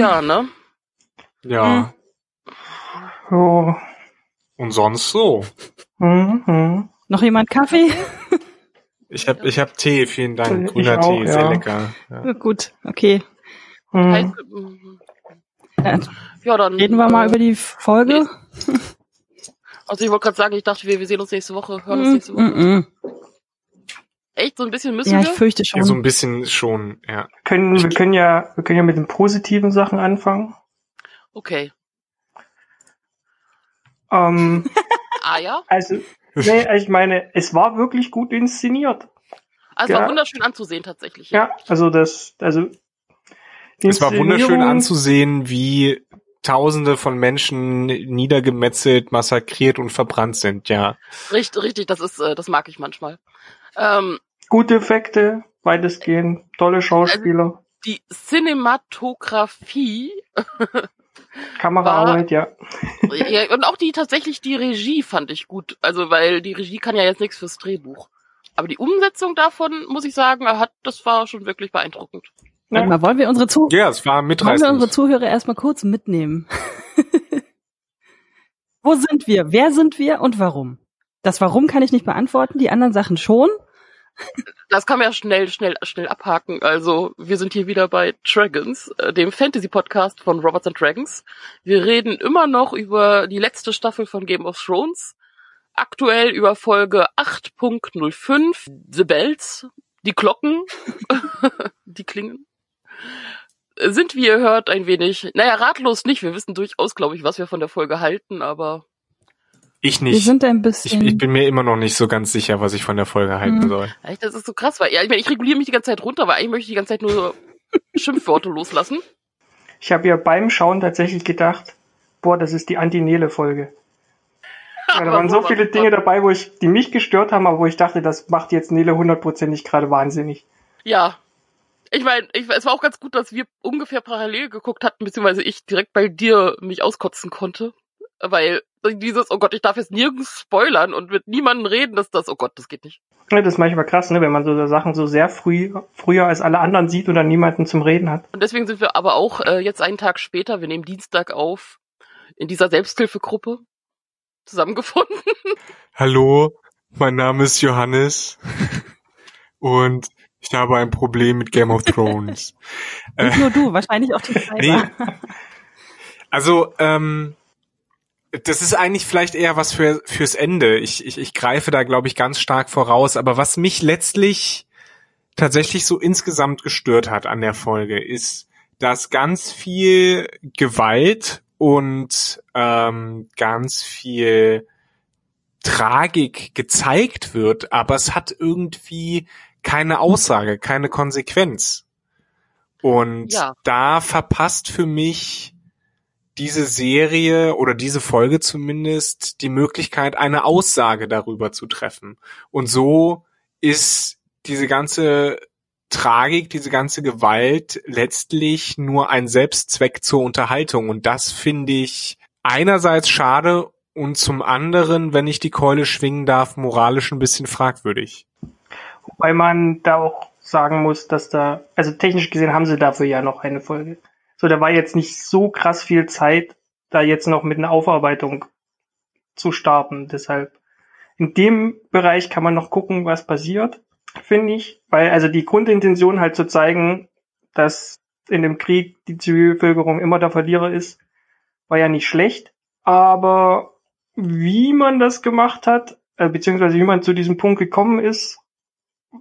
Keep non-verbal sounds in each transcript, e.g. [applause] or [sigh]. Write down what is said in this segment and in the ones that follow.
Jahr, ne? Ja. Oh. Und sonst so. Mhm. Noch jemand Kaffee? Ich hab, ich hab Tee, vielen Dank. Ich Grüner auch, Tee, sehr ja. lecker. Ja. Gut, okay. Heißt, Mhm. Äh, ja, dann Reden wir mal äh, über die Folge. Also ich wollte gerade sagen, ich dachte, wir, wir sehen uns nächste Woche, hören uns Mm, nächste Woche. mm, mm. Echt, so ein bisschen müssen Ja, ich wir? fürchte Ja, so ein schon. bisschen schon, ja. Können, wir können ja, wir können ja mit den positiven Sachen anfangen. Okay. Ähm, [laughs] Ah ja? also, nee, ich meine, es war wirklich gut inszeniert. Also Ja. war wunderschön anzusehen tatsächlich. Ja, also das, also Es war wunderschön anzusehen, wie Tausende von Menschen niedergemetzelt, massakriert und verbrannt sind, ja. Richtig, richtig, das ist, äh, das mag ich manchmal. Ähm, Gute Effekte, weitestgehend, tolle Schauspieler, die Cinematografie [laughs] Kameraarbeit, ja. ja, und auch die tatsächlich die Regie fand ich gut. Also weil die Regie kann ja jetzt nichts fürs Drehbuch. Aber die Umsetzung davon, muss ich sagen, hat, das war schon wirklich beeindruckend. Warte mal, wollen wir unsere, Zuh Ja, es war wollen wir unsere. Zuhörer erstmal kurz mitnehmen? [laughs] Wo sind wir? Wer sind wir und warum? Das Warum kann ich nicht beantworten, die anderen Sachen schon. Das kann man ja schnell, schnell, schnell abhaken. Also, wir sind hier wieder bei Dragons, äh, dem Fantasy-Podcast von Robots and Dragons. Wir reden immer noch über die letzte Staffel von Game of Thrones. Aktuell über Folge 8.05, The Bells, die Glocken, [laughs] die klingen. Sind, wie ihr hört, ein wenig, naja, ratlos nicht. Wir wissen durchaus, glaube ich, was wir von der Folge halten, aber Ich Wir nicht. sind ein Ich, bisschen. ich bin mir immer noch nicht so ganz sicher, was ich von der Folge halten Mhm. soll. Echt, das ist so krass, weil ja, ich, meine, ich reguliere mich die ganze Zeit runter, weil eigentlich möchte ich die ganze Zeit nur so [laughs] Schimpfworte loslassen. Ich habe ja beim Schauen tatsächlich gedacht, boah, das ist die Anti-Nele-Folge. Ja, da waren so viele Dinge dabei, wo ich, die mich gestört haben, aber wo ich dachte, das macht jetzt Nele hundertprozentig gerade wahnsinnig. Ja. Ich meine, ich, es war auch ganz gut, dass wir ungefähr parallel geguckt hatten, beziehungsweise ich direkt bei dir mich auskotzen konnte. Weil dieses, oh Gott, ich darf jetzt nirgends spoilern und mit niemandem reden, dass das, oh Gott, das geht nicht. Ja, das ist manchmal krass, ne, wenn man so Sachen so sehr früh, früher als alle anderen sieht und dann niemanden zum Reden hat. Und deswegen sind wir aber auch äh, jetzt einen Tag später, wir nehmen Dienstag auf, in dieser Selbsthilfegruppe zusammengefunden. [laughs] Hallo, mein Name ist Johannes und ich habe ein Problem mit Game of Thrones. nicht nur du, wahrscheinlich auch die [laughs] Nee. Cyber. Also, ähm, das ist eigentlich vielleicht eher was für fürs Ende. Ich, ich, ich greife da, glaube ich, ganz stark voraus. Aber was mich letztlich tatsächlich so insgesamt gestört hat an der Folge, ist, dass ganz viel Gewalt und ähm, ganz viel Tragik gezeigt wird, aber es hat irgendwie keine Aussage, keine Konsequenz. Und Ja. da verpasst für mich diese Serie oder diese Folge zumindest die Möglichkeit, eine Aussage darüber zu treffen. Und so ist diese ganze Tragik, diese ganze Gewalt letztlich nur ein Selbstzweck zur Unterhaltung. Und das finde ich einerseits schade und zum anderen, wenn ich die Keule schwingen darf, moralisch ein bisschen fragwürdig. Wobei man da auch sagen muss, dass da, also technisch gesehen haben sie dafür ja noch eine Folge. So, da war jetzt nicht so krass viel Zeit, da jetzt noch mit einer Aufarbeitung zu starten. Deshalb, in dem Bereich kann man noch gucken, was passiert, finde ich. Weil, also die Grundintention halt zu zeigen, dass in dem Krieg die Zivilbevölkerung immer der Verlierer ist, war ja nicht schlecht. Aber wie man das gemacht hat, äh, beziehungsweise wie man zu diesem Punkt gekommen ist,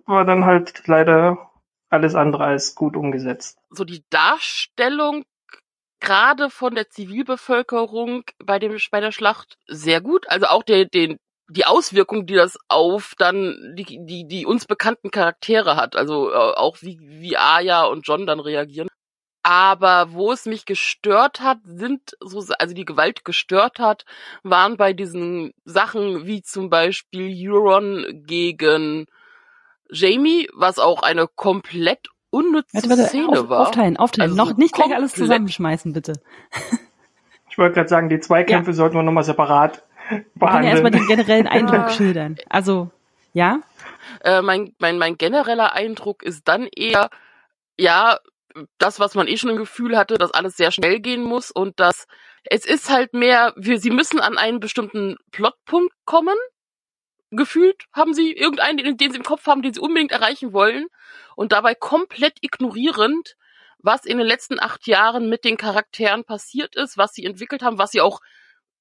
war dann halt leider alles andere als gut umgesetzt. so die Darstellung gerade von der Zivilbevölkerung bei dem bei der Schlacht sehr gut. Also auch der, den die Auswirkung, die das auf dann die die die uns bekannten Charaktere hat. Also äh, auch wie wie Aya und John dann reagieren. Aber wo es mich gestört hat, sind so also die Gewalt gestört hat, waren bei diesen Sachen wie zum Beispiel Euron gegen Jamie, was auch eine komplett unnütze Warte, warte, Szene auf, war. aufteilen, aufteilen. Also Noch nicht gleich alles zusammenschmeißen, bitte. Ich wollte gerade sagen, die Zweikämpfe sollten wir nochmal separat Wir können ja erstmal behandeln. den generellen [laughs] Eindruck Ja. schildern. Also, ja? Äh, mein, mein, mein genereller Eindruck ist dann eher, ja, das, was man eh schon im Gefühl hatte, dass alles sehr schnell gehen muss und dass es ist halt mehr, wir, sie müssen an einen bestimmten Plotpunkt kommen. Gefühlt haben sie irgendeinen, den, sie im Kopf haben, den sie unbedingt erreichen wollen und dabei komplett ignorierend, was in den letzten acht Jahren mit den Charakteren passiert ist, was sie entwickelt haben, was sie auch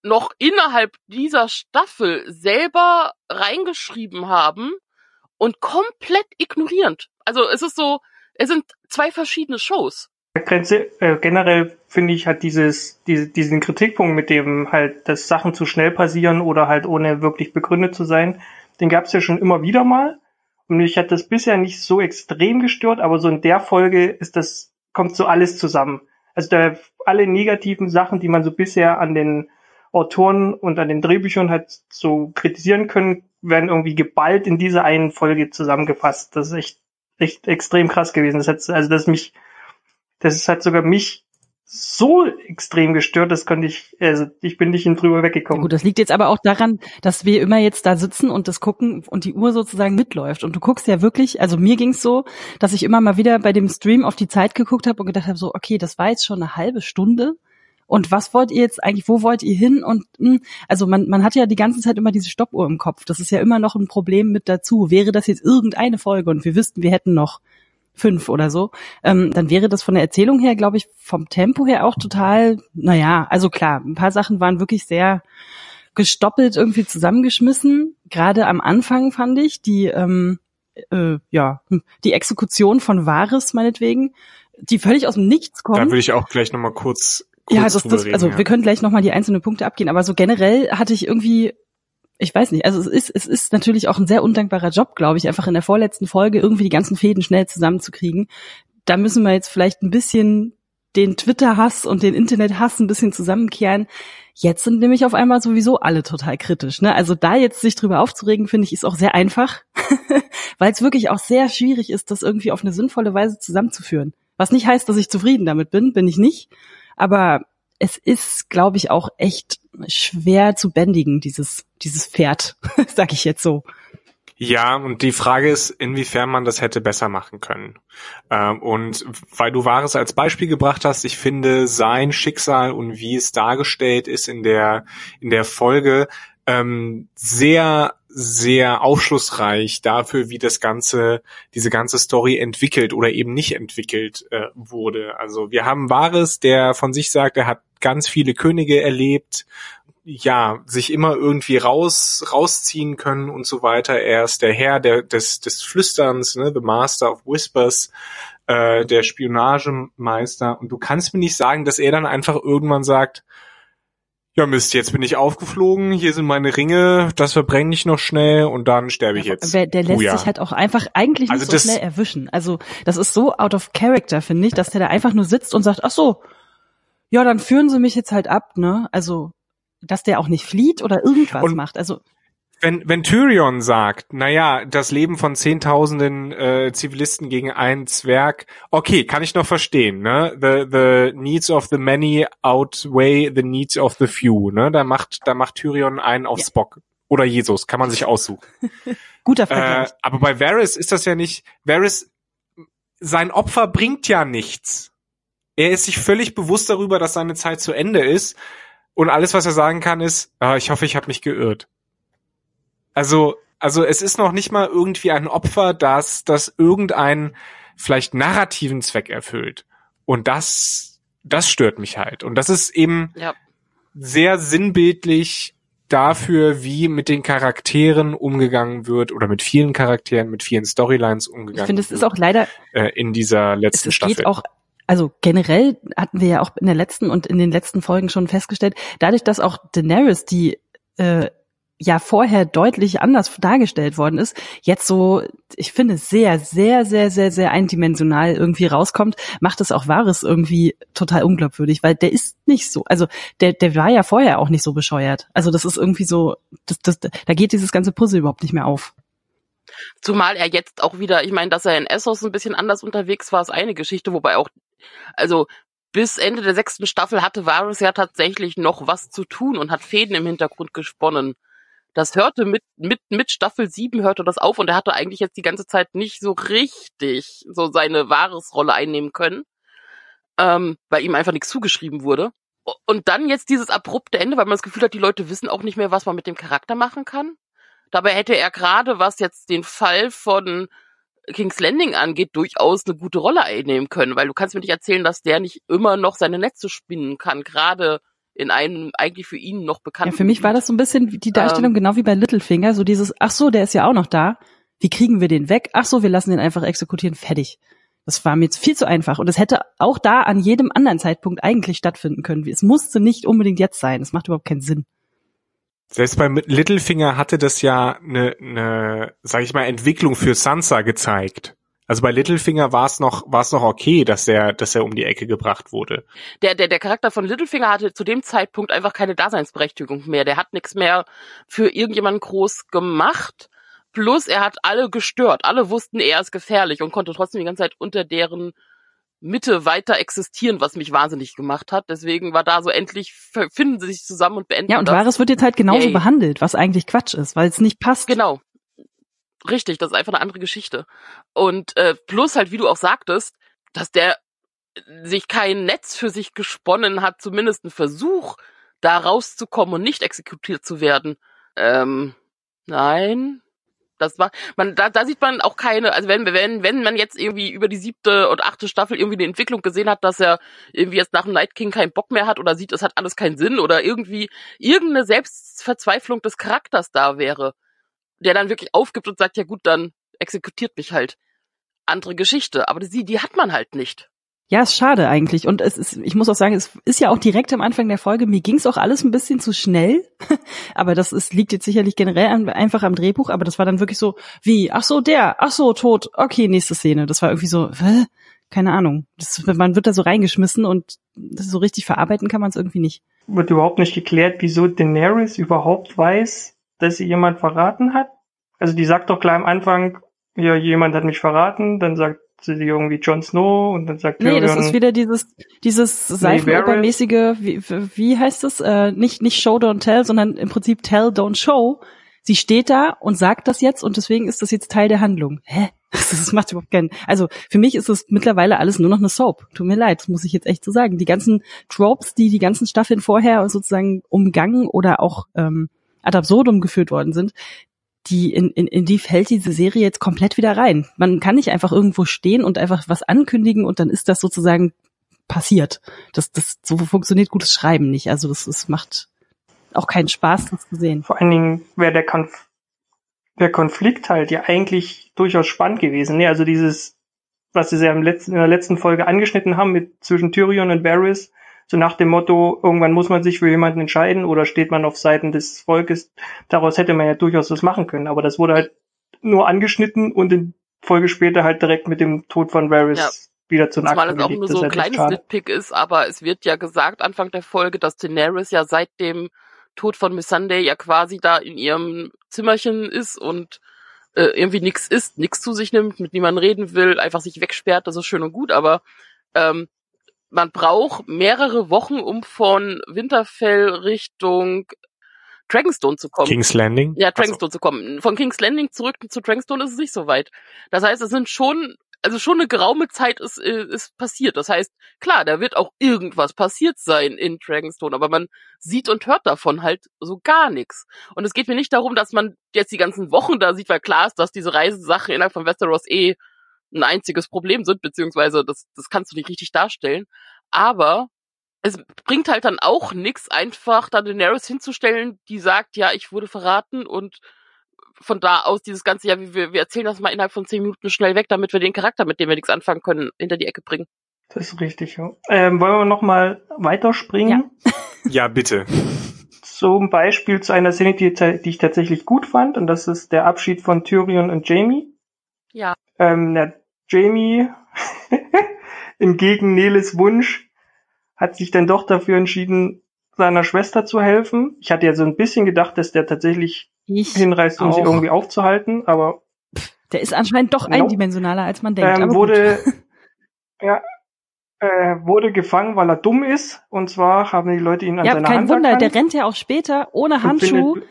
noch innerhalb dieser Staffel selber reingeschrieben haben und komplett ignorierend. Also es ist so, es sind zwei verschiedene Shows. Grenze, äh, generell finde ich, hat dieses, diese, diesen Kritikpunkt mit dem halt, dass Sachen zu schnell passieren oder halt ohne wirklich begründet zu sein, den gab es ja schon immer wieder mal. Und mich hat das bisher nicht so extrem gestört, aber so in der Folge ist das, kommt so alles zusammen. Also da alle negativen Sachen, die man so bisher an den Autoren und an den Drehbüchern halt so kritisieren können, werden irgendwie geballt in dieser einen Folge zusammengefasst. Das ist echt, echt extrem krass gewesen. Das hat, also das mich, das hat sogar mich so extrem gestört, das konnte ich, also ich bin nicht drüber weggekommen. Ja gut, das liegt jetzt aber auch daran, dass wir immer jetzt da sitzen und das gucken und die Uhr sozusagen mitläuft. Und du guckst ja wirklich, also mir ging's so, dass ich immer mal wieder bei dem Stream auf die Zeit geguckt habe und gedacht habe, so, okay, das war jetzt schon eine halbe Stunde und was wollt ihr jetzt eigentlich, wo wollt ihr hin? Und mh, hm, also man, man hat ja die ganze Zeit immer diese Stoppuhr im Kopf. Das ist ja immer noch ein Problem mit dazu. Wäre das jetzt irgendeine Folge und wir wüssten, wir hätten noch fünf oder so, ähm, dann wäre das von der Erzählung her, glaube ich, vom Tempo her auch total, naja, also klar, ein paar Sachen waren wirklich sehr gestoppelt irgendwie zusammengeschmissen. Gerade am Anfang fand ich die, ähm, äh, ja, die Exekution von Vares meinetwegen, die völlig aus dem Nichts kommt. Da würde ich auch gleich nochmal kurz ja, das, das, reden, also ja. wir können gleich nochmal die einzelnen Punkte abgehen, aber so generell hatte ich irgendwie, ich weiß nicht, also es ist, es ist natürlich auch ein sehr undankbarer Job, glaube ich, einfach in der vorletzten Folge irgendwie die ganzen Fäden schnell zusammenzukriegen. Da müssen wir jetzt vielleicht ein bisschen den Twitter-Hass und den Internet-Hass ein bisschen zusammenkehren. Jetzt sind nämlich auf einmal sowieso alle total kritisch. Ne? Also da jetzt sich drüber aufzuregen, finde ich, ist auch sehr einfach, [laughs] weil es wirklich auch sehr schwierig ist, das irgendwie auf eine sinnvolle Weise zusammenzuführen. Was nicht heißt, dass ich zufrieden damit bin, bin ich nicht. Aber es ist, glaube ich, auch echt schwer zu bändigen, dieses, dieses Pferd, [laughs] sag ich jetzt so. Ja, und die Frage ist, inwiefern man das hätte besser machen können. Ähm, und weil du Wahres als Beispiel gebracht hast, ich finde sein Schicksal und wie es dargestellt ist in der, in der Folge, ähm, sehr sehr aufschlussreich dafür, wie das ganze, diese ganze Story entwickelt oder eben nicht entwickelt äh, wurde. Also wir haben Wahres, der von sich sagt, er hat ganz viele Könige erlebt, ja, sich immer irgendwie raus, rausziehen können und so weiter. Er ist der Herr der, des, des Flüsterns, ne, the Master of Whispers, äh, der Spionagemeister. Und du kannst mir nicht sagen, dass er dann einfach irgendwann sagt, ja Mist, jetzt bin ich aufgeflogen, hier sind meine Ringe, das verbrenne ich noch schnell und dann sterbe ich jetzt. Der, der lässt oh, ja. sich halt auch einfach eigentlich nicht also so schnell erwischen. Also das ist so out of character, finde ich, dass der da einfach nur sitzt und sagt, ach so, ja, dann führen sie mich jetzt halt ab, ne? Also, dass der auch nicht flieht oder irgendwas und, macht. Also wenn, wenn Tyrion sagt, naja, das Leben von Zehntausenden äh, Zivilisten gegen einen Zwerg, okay, kann ich noch verstehen, ne? The, the needs of the many outweigh the needs of the few, ne? Da macht, da macht Tyrion einen auf ja. Spock. Oder Jesus, kann man sich aussuchen. [laughs] Guter Vergleich. Äh, aber bei Varys ist das ja nicht, Varys, sein Opfer bringt ja nichts. Er ist sich völlig bewusst darüber, dass seine Zeit zu Ende ist. Und alles, was er sagen kann, ist, ah, ich hoffe, ich habe mich geirrt. Also, also es ist noch nicht mal irgendwie ein Opfer, das, das irgendeinen vielleicht narrativen Zweck erfüllt. Und das, das stört mich halt. Und das ist eben ja. sehr sinnbildlich dafür, wie mit den Charakteren umgegangen wird oder mit vielen Charakteren, mit vielen Storylines umgegangen wird. Ich finde, es ist auch leider äh, in dieser letzten es, es Staffel. Geht auch also generell hatten wir ja auch in der letzten und in den letzten Folgen schon festgestellt, dadurch, dass auch Daenerys die äh, ja vorher deutlich anders dargestellt worden ist, jetzt so, ich finde, sehr, sehr, sehr, sehr, sehr eindimensional irgendwie rauskommt, macht es auch Wahres irgendwie total unglaubwürdig, weil der ist nicht so, also der, der war ja vorher auch nicht so bescheuert. Also das ist irgendwie so, das, das, da geht dieses ganze Puzzle überhaupt nicht mehr auf. Zumal er jetzt auch wieder, ich meine, dass er in Essos ein bisschen anders unterwegs war, ist eine Geschichte, wobei auch, also bis Ende der sechsten Staffel hatte Varys ja tatsächlich noch was zu tun und hat Fäden im Hintergrund gesponnen. Das hörte mit, mit, mit Staffel 7 hörte das auf und er hatte eigentlich jetzt die ganze Zeit nicht so richtig so seine Wahres-Rolle einnehmen können. ähm, weil ihm einfach nichts zugeschrieben wurde. Und dann jetzt dieses abrupte Ende, weil man das Gefühl hat, die Leute wissen auch nicht mehr, was man mit dem Charakter machen kann. Dabei hätte er gerade, was jetzt den Fall von King's Landing angeht, durchaus eine gute Rolle einnehmen können, weil du kannst mir nicht erzählen, dass der nicht immer noch seine Netze spinnen kann, gerade in einem eigentlich für ihn noch bekannten. Ja, für mich war das so ein bisschen die Darstellung Ähm. genau wie bei Littlefinger, so dieses, ach so, der ist ja auch noch da. Wie kriegen wir den weg? Ach so, wir lassen den einfach exekutieren, fertig. Das war mir jetzt viel zu einfach. Und es hätte auch da an jedem anderen Zeitpunkt eigentlich stattfinden können. Es musste nicht unbedingt jetzt sein. Es macht überhaupt keinen Sinn. Selbst bei Littlefinger hatte das ja eine, eine sag ich mal, Entwicklung für Sansa gezeigt. Also bei Littlefinger war es noch, war es noch okay, dass er, dass er um die Ecke gebracht wurde. der, der, der Charakter von Littlefinger hatte zu dem Zeitpunkt einfach keine Daseinsberechtigung mehr. Der hat nichts mehr für irgendjemanden groß gemacht. Plus er hat alle gestört. Alle wussten, er ist gefährlich und konnte trotzdem die ganze Zeit unter deren Mitte weiter existieren, was mich wahnsinnig gemacht hat. Deswegen war da so endlich finden sie sich zusammen und beenden Ja, und das. Varys wird jetzt halt genauso Yay. behandelt, was eigentlich Quatsch ist, weil es nicht passt. Genau. Richtig, das ist einfach eine andere Geschichte. Und äh, plus halt, wie du auch sagtest, dass der sich kein Netz für sich gesponnen hat, zumindest einen Versuch, da rauszukommen und nicht exekutiert zu werden. Ähm, nein. Das war, man, da, da sieht man auch keine, also wenn, wenn, wenn man jetzt irgendwie über die siebte und achte Staffel irgendwie eine Entwicklung gesehen hat, dass er irgendwie jetzt nach dem Night King keinen Bock mehr hat oder sieht, es hat alles keinen Sinn oder irgendwie irgendeine Selbstverzweiflung des Charakters da wäre, der dann wirklich aufgibt und sagt, ja gut, dann exekutiert mich halt. Andere Geschichte, aber die, die hat man halt nicht. Ja, ist schade eigentlich. Und es ist, ich muss auch sagen, es ist ja auch direkt am Anfang der Folge, mir ging's auch alles ein bisschen zu schnell. [laughs] aber das ist, liegt jetzt sicherlich generell an, einfach am Drehbuch, aber das war dann wirklich so, wie, ach so, der, ach so, tot, okay, nächste Szene. Das war irgendwie so, hä? keine Ahnung. Das, man wird da so reingeschmissen und so richtig verarbeiten kann man es irgendwie nicht. Wird überhaupt nicht geklärt, wieso Daenerys überhaupt weiß, dass sie jemand verraten hat. Also die sagt doch gleich am Anfang, ja, jemand hat mich verraten, dann sagt sie irgendwie Jon Snow und dann sagt Nee, das Tyrion, ist wieder dieses, dieses Seifenopermäßige, wie, wie heißt es? Äh, nicht, nicht Show, don't tell, sondern im Prinzip tell, don't show. Sie steht da und sagt das jetzt und deswegen ist das jetzt Teil der Handlung. Hä? [laughs] Das macht überhaupt keinen. Also für mich ist es mittlerweile alles nur noch eine Soap. Tut mir leid, das muss ich jetzt echt so sagen. Die ganzen Tropes, die die ganzen Staffeln vorher sozusagen umgangen oder auch ähm, ad absurdum geführt worden sind, die in, in, in die fällt diese Serie jetzt komplett wieder rein. Man kann nicht einfach irgendwo stehen und einfach was ankündigen und dann ist das sozusagen passiert. Das, das so funktioniert gutes Schreiben nicht. Also das, das macht auch keinen Spaß, das zu sehen. vor allen Dingen wäre der, Konf der Konflikt halt ja eigentlich durchaus spannend gewesen. Nee, also dieses, was sie ja im letzten, in der letzten Folge angeschnitten haben mit zwischen Tyrion und Varys, so nach dem Motto, irgendwann muss man sich für jemanden entscheiden oder steht man auf Seiten des Volkes. Daraus hätte man ja durchaus was machen können, aber das wurde halt nur angeschnitten und in Folge später halt direkt mit dem Tod von Varys Ja. wieder zu Zumal es auch nur so ein halt kleines. Nitpick ist, aber es wird ja gesagt Anfang der Folge, dass Daenerys ja seit dem Tod von Miss Sunday ja quasi da in ihrem Zimmerchen ist und äh, irgendwie nichts isst, nichts zu sich nimmt, mit niemandem reden will, einfach sich wegsperrt, das ist schön und gut, aber ähm, man braucht mehrere Wochen, um von Winterfell Richtung Dragonstone zu kommen. King's Landing? Ja, Dragonstone zu kommen. Von King's Landing zurück zu Dragonstone ist es nicht so weit. Das heißt, es sind schon, also schon eine geraume Zeit ist, äh, ist passiert. Das heißt, klar, da wird auch irgendwas passiert sein in Dragonstone, aber man sieht und hört davon halt so gar nichts. Und es geht mir nicht darum, dass man jetzt die ganzen Wochen da sieht, weil klar ist, dass diese Reisesachen innerhalb von Westeros eh ein einziges Problem sind, beziehungsweise das, das kannst du nicht richtig darstellen. Aber es bringt halt dann auch nichts, einfach da Daenerys hinzustellen, die sagt, ja, ich wurde verraten und von da aus dieses ganze, ja, wir, wir erzählen das mal innerhalb von zehn Minuten schnell weg, damit wir den Charakter, mit dem wir nichts anfangen können, hinter die Ecke bringen. Das ist richtig, ja. Ähm, wollen wir noch mal weiterspringen? [laughs] ja, bitte. Zum Beispiel zu einer Szene, die, die ich tatsächlich gut fand, und das ist der Abschied von Tyrion und Jamie. Ja. Ähm, der Jamie, [laughs] entgegen Neles Wunsch, hat sich dann doch dafür entschieden, seiner Schwester zu helfen. Ich hatte ja so ein bisschen gedacht, dass der tatsächlich Ich hinreist, um sie auch. irgendwie aufzuhalten, aber Der ist anscheinend doch eindimensionaler, als man denkt. ähm, wurde, [laughs] ja, äh, wurde gefangen, weil er dumm ist. Und zwar haben die Leute ihn an ja, seiner kein Hand Wunder, erkannt. der rennt ja auch später ohne Handschuh findet-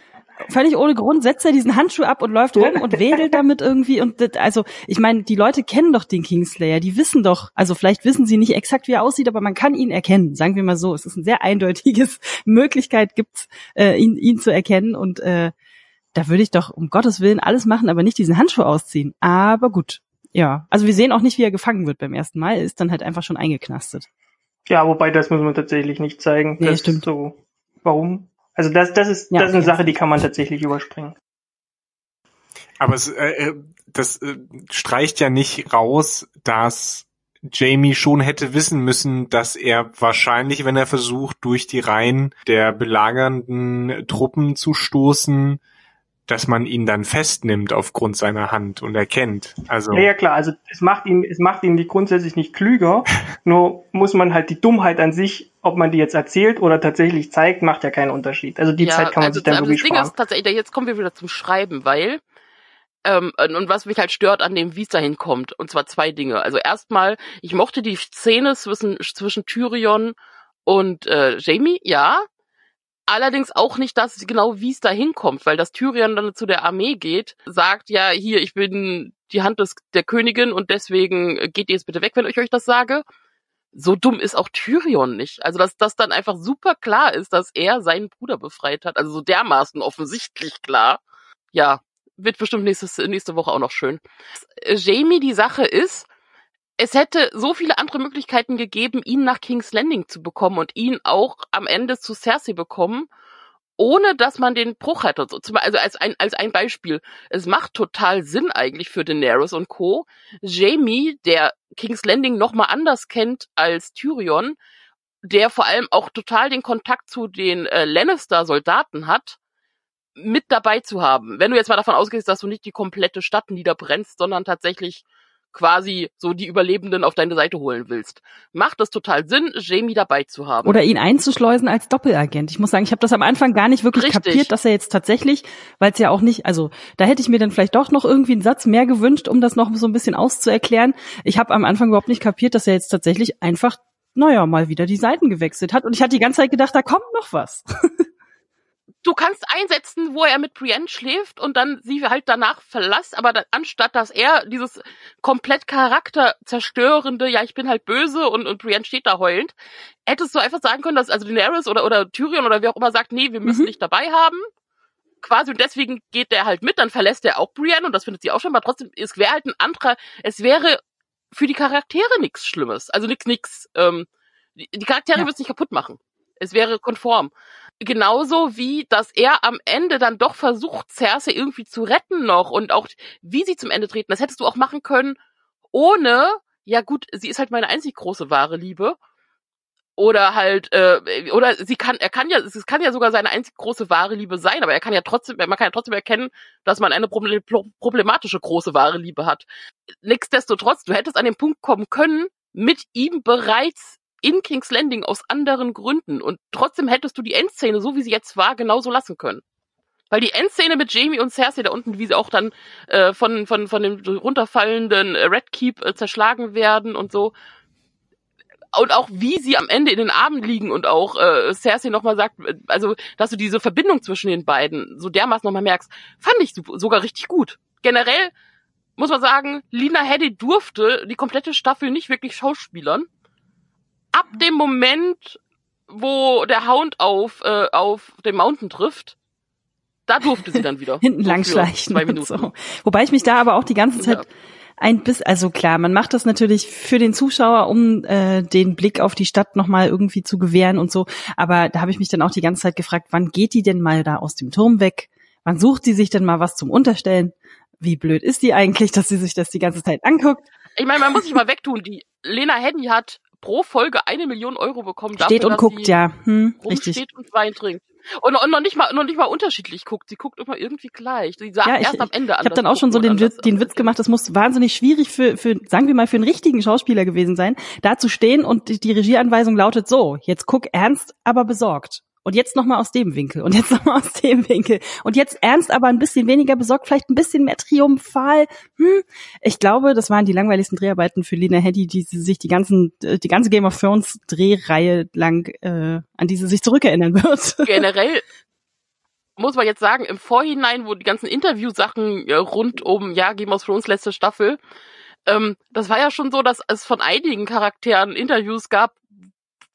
völlig ohne Grund setzt er diesen Handschuh ab und läuft rum und wedelt damit irgendwie und das, also ich meine, die Leute kennen doch den Kingslayer, die wissen doch, also vielleicht wissen sie nicht exakt, wie er aussieht, aber man kann ihn erkennen, sagen wir mal so. Es ist ein sehr eindeutiges [laughs] Möglichkeit gibt, äh, ihn, ihn zu erkennen und äh, da würde ich doch um Gottes Willen alles machen, aber nicht diesen Handschuh ausziehen. Aber gut, ja. Also wir sehen auch nicht, wie er gefangen wird beim ersten Mal. Er ist dann halt einfach schon eingeknastet. Ja, wobei das muss man tatsächlich nicht zeigen. Nee, das stimmt. So, warum? Also das, das ist, Ja, das ist eine. Sache, die kann man tatsächlich überspringen. Aber es, äh, äh, das äh, streicht ja nicht raus, dass Jamie schon hätte wissen müssen, dass er wahrscheinlich, wenn er versucht, durch die Reihen der belagernden Truppen zu stoßen, dass man ihn dann festnimmt aufgrund seiner Hand und erkennt. Also Ja, ja, klar. Also es macht ihn, es macht ihn nicht grundsätzlich nicht klüger. [laughs] nur muss man halt die Dummheit an sich, ob man die jetzt erzählt oder tatsächlich zeigt, macht ja keinen Unterschied. Also die Zeit kann man also, sich dann wirklich das Ding sparen. ist tatsächlich, jetzt kommen wir wieder zum Schreiben, weil ähm, und und was mich halt stört an dem, wie es dahin kommt, und zwar zwei Dinge. Also erstmal, ich mochte die Szene zwischen zwischen Tyrion und äh, Jamie, ja. Allerdings auch nicht das genau, wie es dahin kommt, weil das Tyrion dann zu der Armee geht, sagt ja hier, ich bin die Hand des der Königin und deswegen äh, geht ihr jetzt bitte weg, wenn ich euch das sage. So dumm ist auch Tyrion nicht. Also dass das dann einfach super klar ist, dass er seinen Bruder befreit hat. Also so dermaßen offensichtlich klar. Ja, wird bestimmt nächstes, nächste Woche auch noch schön. Äh, Jamie, die Sache ist, es hätte so viele andere Möglichkeiten gegeben, ihn nach King's Landing zu bekommen und ihn auch am Ende zu Cersei bekommen, ohne dass man den Bruch zum- Also als ein, als ein Beispiel. Es macht total Sinn eigentlich für Daenerys und Co. Jamie, der King's Landing nochmal anders kennt als Tyrion, der vor allem auch total den Kontakt zu den äh, Lannister-Soldaten hat, mit dabei zu haben. Wenn du jetzt mal davon ausgehst, dass du nicht die komplette Stadt niederbrennst, sondern tatsächlich quasi so die Überlebenden auf deine Seite holen willst, macht es total Sinn, Jamie dabei zu haben. Oder ihn einzuschleusen als Doppelagent. Ich muss sagen, ich habe das am Anfang gar nicht wirklich Richtig. kapiert, dass er jetzt tatsächlich, weil es ja auch nicht, also da hätte ich mir dann vielleicht doch noch irgendwie einen Satz mehr gewünscht, um das noch so ein bisschen auszuerklären. Ich habe am Anfang überhaupt nicht kapiert, dass er jetzt tatsächlich einfach, naja, mal wieder die Seiten gewechselt hat. Und ich hatte die ganze Zeit gedacht, da kommt noch was. [laughs] du kannst einsetzen, wo er mit Brienne schläft und dann sie halt danach verlässt, aber dann, anstatt dass er dieses komplett charakterzerstörende, ja, ich bin halt böse und, und Brienne steht da heulend, hättest du einfach sagen können, dass also Daenerys oder, oder Tyrion oder wer auch immer sagt, nee, wir müssen Mhm. dich dabei haben. Quasi und deswegen geht der halt mit, dann verlässt er auch Brienne und das findet sie auch schon, aber trotzdem, es wäre halt ein anderer, es wäre für die Charaktere nichts Schlimmes. Also nix, nix, ähm, die, die Charaktere Ja. wird's nicht kaputt machen. Es wäre konform. Genauso wie, dass er am Ende dann doch versucht, Cersei irgendwie zu retten noch und auch, wie sie zum Ende treten. Das hättest du auch machen können, ohne, ja gut, sie ist halt meine einzig große wahre Liebe. Oder halt, äh, oder sie kann, er kann ja, es kann ja sogar seine einzig große wahre Liebe sein, aber er kann ja trotzdem, man kann ja trotzdem erkennen, dass man eine proble- pro- problematische große wahre Liebe hat. Nichtsdestotrotz, du hättest an den Punkt kommen können, mit ihm bereits in King's Landing aus anderen Gründen und trotzdem hättest du die Endszene, so wie sie jetzt war, genauso lassen können. Weil die Endszene mit Jamie und Cersei da unten, wie sie auch dann äh, von, von, von dem runterfallenden Red Keep äh, zerschlagen werden und so. Und auch wie sie am Ende in den Armen liegen und auch äh, Cersei nochmal sagt, äh, also dass du diese Verbindung zwischen den beiden so dermaßen nochmal merkst, fand ich sogar richtig gut. Generell muss man sagen, Lina Headey durfte die komplette Staffel nicht wirklich schauspielern. Ab dem Moment, wo der Hound auf, äh, auf den Mountain trifft, da durfte sie dann wieder. [laughs] Hinten lang schleichen Zwei und Minuten. so. Wobei ich mich da aber auch die ganze Zeit Ja. ein bisschen, also klar, man macht das natürlich für den Zuschauer, um äh, den Blick auf die Stadt nochmal irgendwie zu gewähren und so. Aber da habe ich mich dann auch die ganze Zeit gefragt, wann geht die denn mal da aus dem Turm weg? Wann sucht sie sich denn mal was zum Unterstellen? Wie blöd ist die eigentlich, dass sie sich das die ganze Zeit anguckt? Ich meine, man muss sich mal wegtun. Die Lena Headey hat pro Folge eine Million Euro bekommen. Steht dafür, und dass guckt, ja. Hm, richtig. rumsteht und Wein trinkt. Und, und noch nicht mal noch nicht mal unterschiedlich guckt. Sie guckt immer irgendwie gleich. Sie sagt Ja, ich, erst am Ende ich habe dann auch schon so den, Witz, den Witz gemacht. das muss wahnsinnig schwierig für, für, sagen wir mal, für einen richtigen Schauspieler gewesen sein, da zu stehen und die, die Regieanweisung lautet so, jetzt guck ernst, aber besorgt. Und jetzt nochmal aus dem Winkel und jetzt nochmal aus dem Winkel. Und jetzt ernst, aber ein bisschen weniger besorgt, vielleicht ein bisschen mehr triumphal. Hm. Ich glaube, das waren die langweiligsten Dreharbeiten für Lena Headey, die sie sich die ganzen, äh, die ganze Game of Thrones Drehreihe lang, äh, an die sie sich zurückerinnern wird. [laughs] Generell muss man jetzt sagen, im Vorhinein, wo die ganzen Interviewsachen äh, rund um, ja, Game of Thrones letzte Staffel, ähm, das war ja schon so, dass es von einigen Charakteren Interviews gab,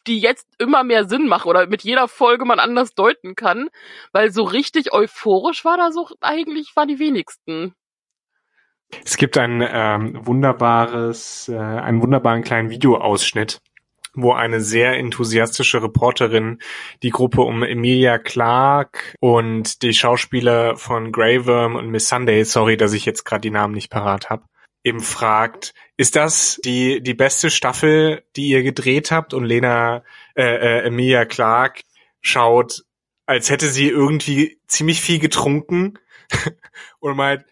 die jetzt immer mehr Sinn machen oder mit jeder Folge man anders deuten kann, weil so richtig euphorisch war da so eigentlich waren die wenigsten. Es gibt ein ähm, wunderbares, äh, einen wunderbaren kleinen Videoausschnitt, wo eine sehr enthusiastische Reporterin die Gruppe um Emilia Clark und die Schauspieler von Grey Worm und Miss Sunday, sorry, dass ich jetzt gerade die Namen nicht parat habe, eben fragt, ist das die, die beste Staffel, die ihr gedreht habt? Und Lena, äh, äh, Emilia Clark schaut, als hätte sie irgendwie ziemlich viel getrunken [laughs] und meint,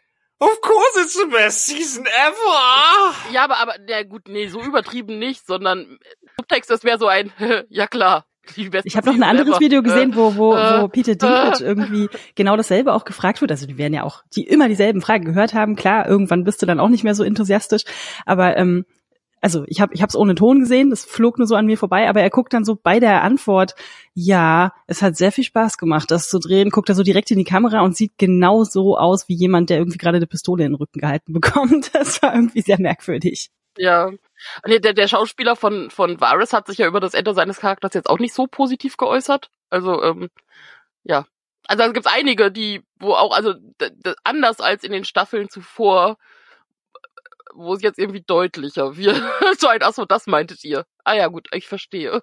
Of course it's the best season ever! Ja, aber, aber, ja gut, nee, so übertrieben nicht, sondern Subtext, das wäre so ein, [laughs] ja klar, Ich habe noch ein anderes ever. Video gesehen, Äh, wo, wo, äh, wo Peter Dinklage irgendwie genau dasselbe auch gefragt wird. Also die werden ja auch, die immer dieselben Fragen gehört haben. Klar, irgendwann bist du dann auch nicht mehr so enthusiastisch. Aber ähm, also ich habe ich habe es ohne Ton gesehen, das flog nur so an mir vorbei, aber er guckt dann so bei der Antwort, ja, es hat sehr viel Spaß gemacht, das zu drehen, guckt er so direkt in die Kamera und sieht genau so aus wie jemand, der irgendwie gerade eine Pistole in den Rücken gehalten bekommt. [laughs] Das war irgendwie sehr merkwürdig. Ja. Nee, der, der Schauspieler von, von Varys hat sich ja über das Ende seines Charakters jetzt auch nicht so positiv geäußert. Also, ähm, ja. Also es gibt einige, die, wo auch, also anders als in den Staffeln zuvor, wo es jetzt irgendwie deutlicher wird. [laughs] so ein, achso, das meintet ihr. Ah ja, gut, ich verstehe.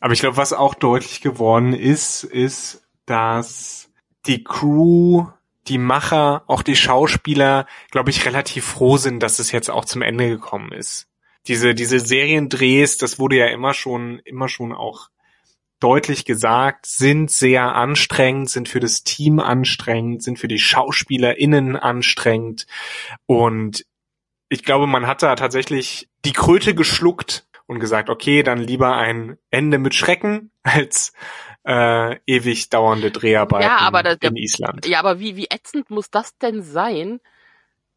Aber ich glaube, was auch deutlich geworden ist, ist, dass die Crew, die Macher, auch die Schauspieler, glaube ich, relativ froh sind, dass es jetzt auch zum Ende gekommen ist. Diese, diese Seriendrehs, das wurde ja immer schon, immer schon auch deutlich gesagt, sind sehr anstrengend, sind für das Team anstrengend, sind für die SchauspielerInnen anstrengend. Und ich glaube, man hat da tatsächlich die Kröte geschluckt und gesagt, okay, dann lieber ein Ende mit Schrecken als äh, ewig dauernde Dreharbeiten Ja, aber das- in Island. Ja, aber wie, wie ätzend muss das denn sein,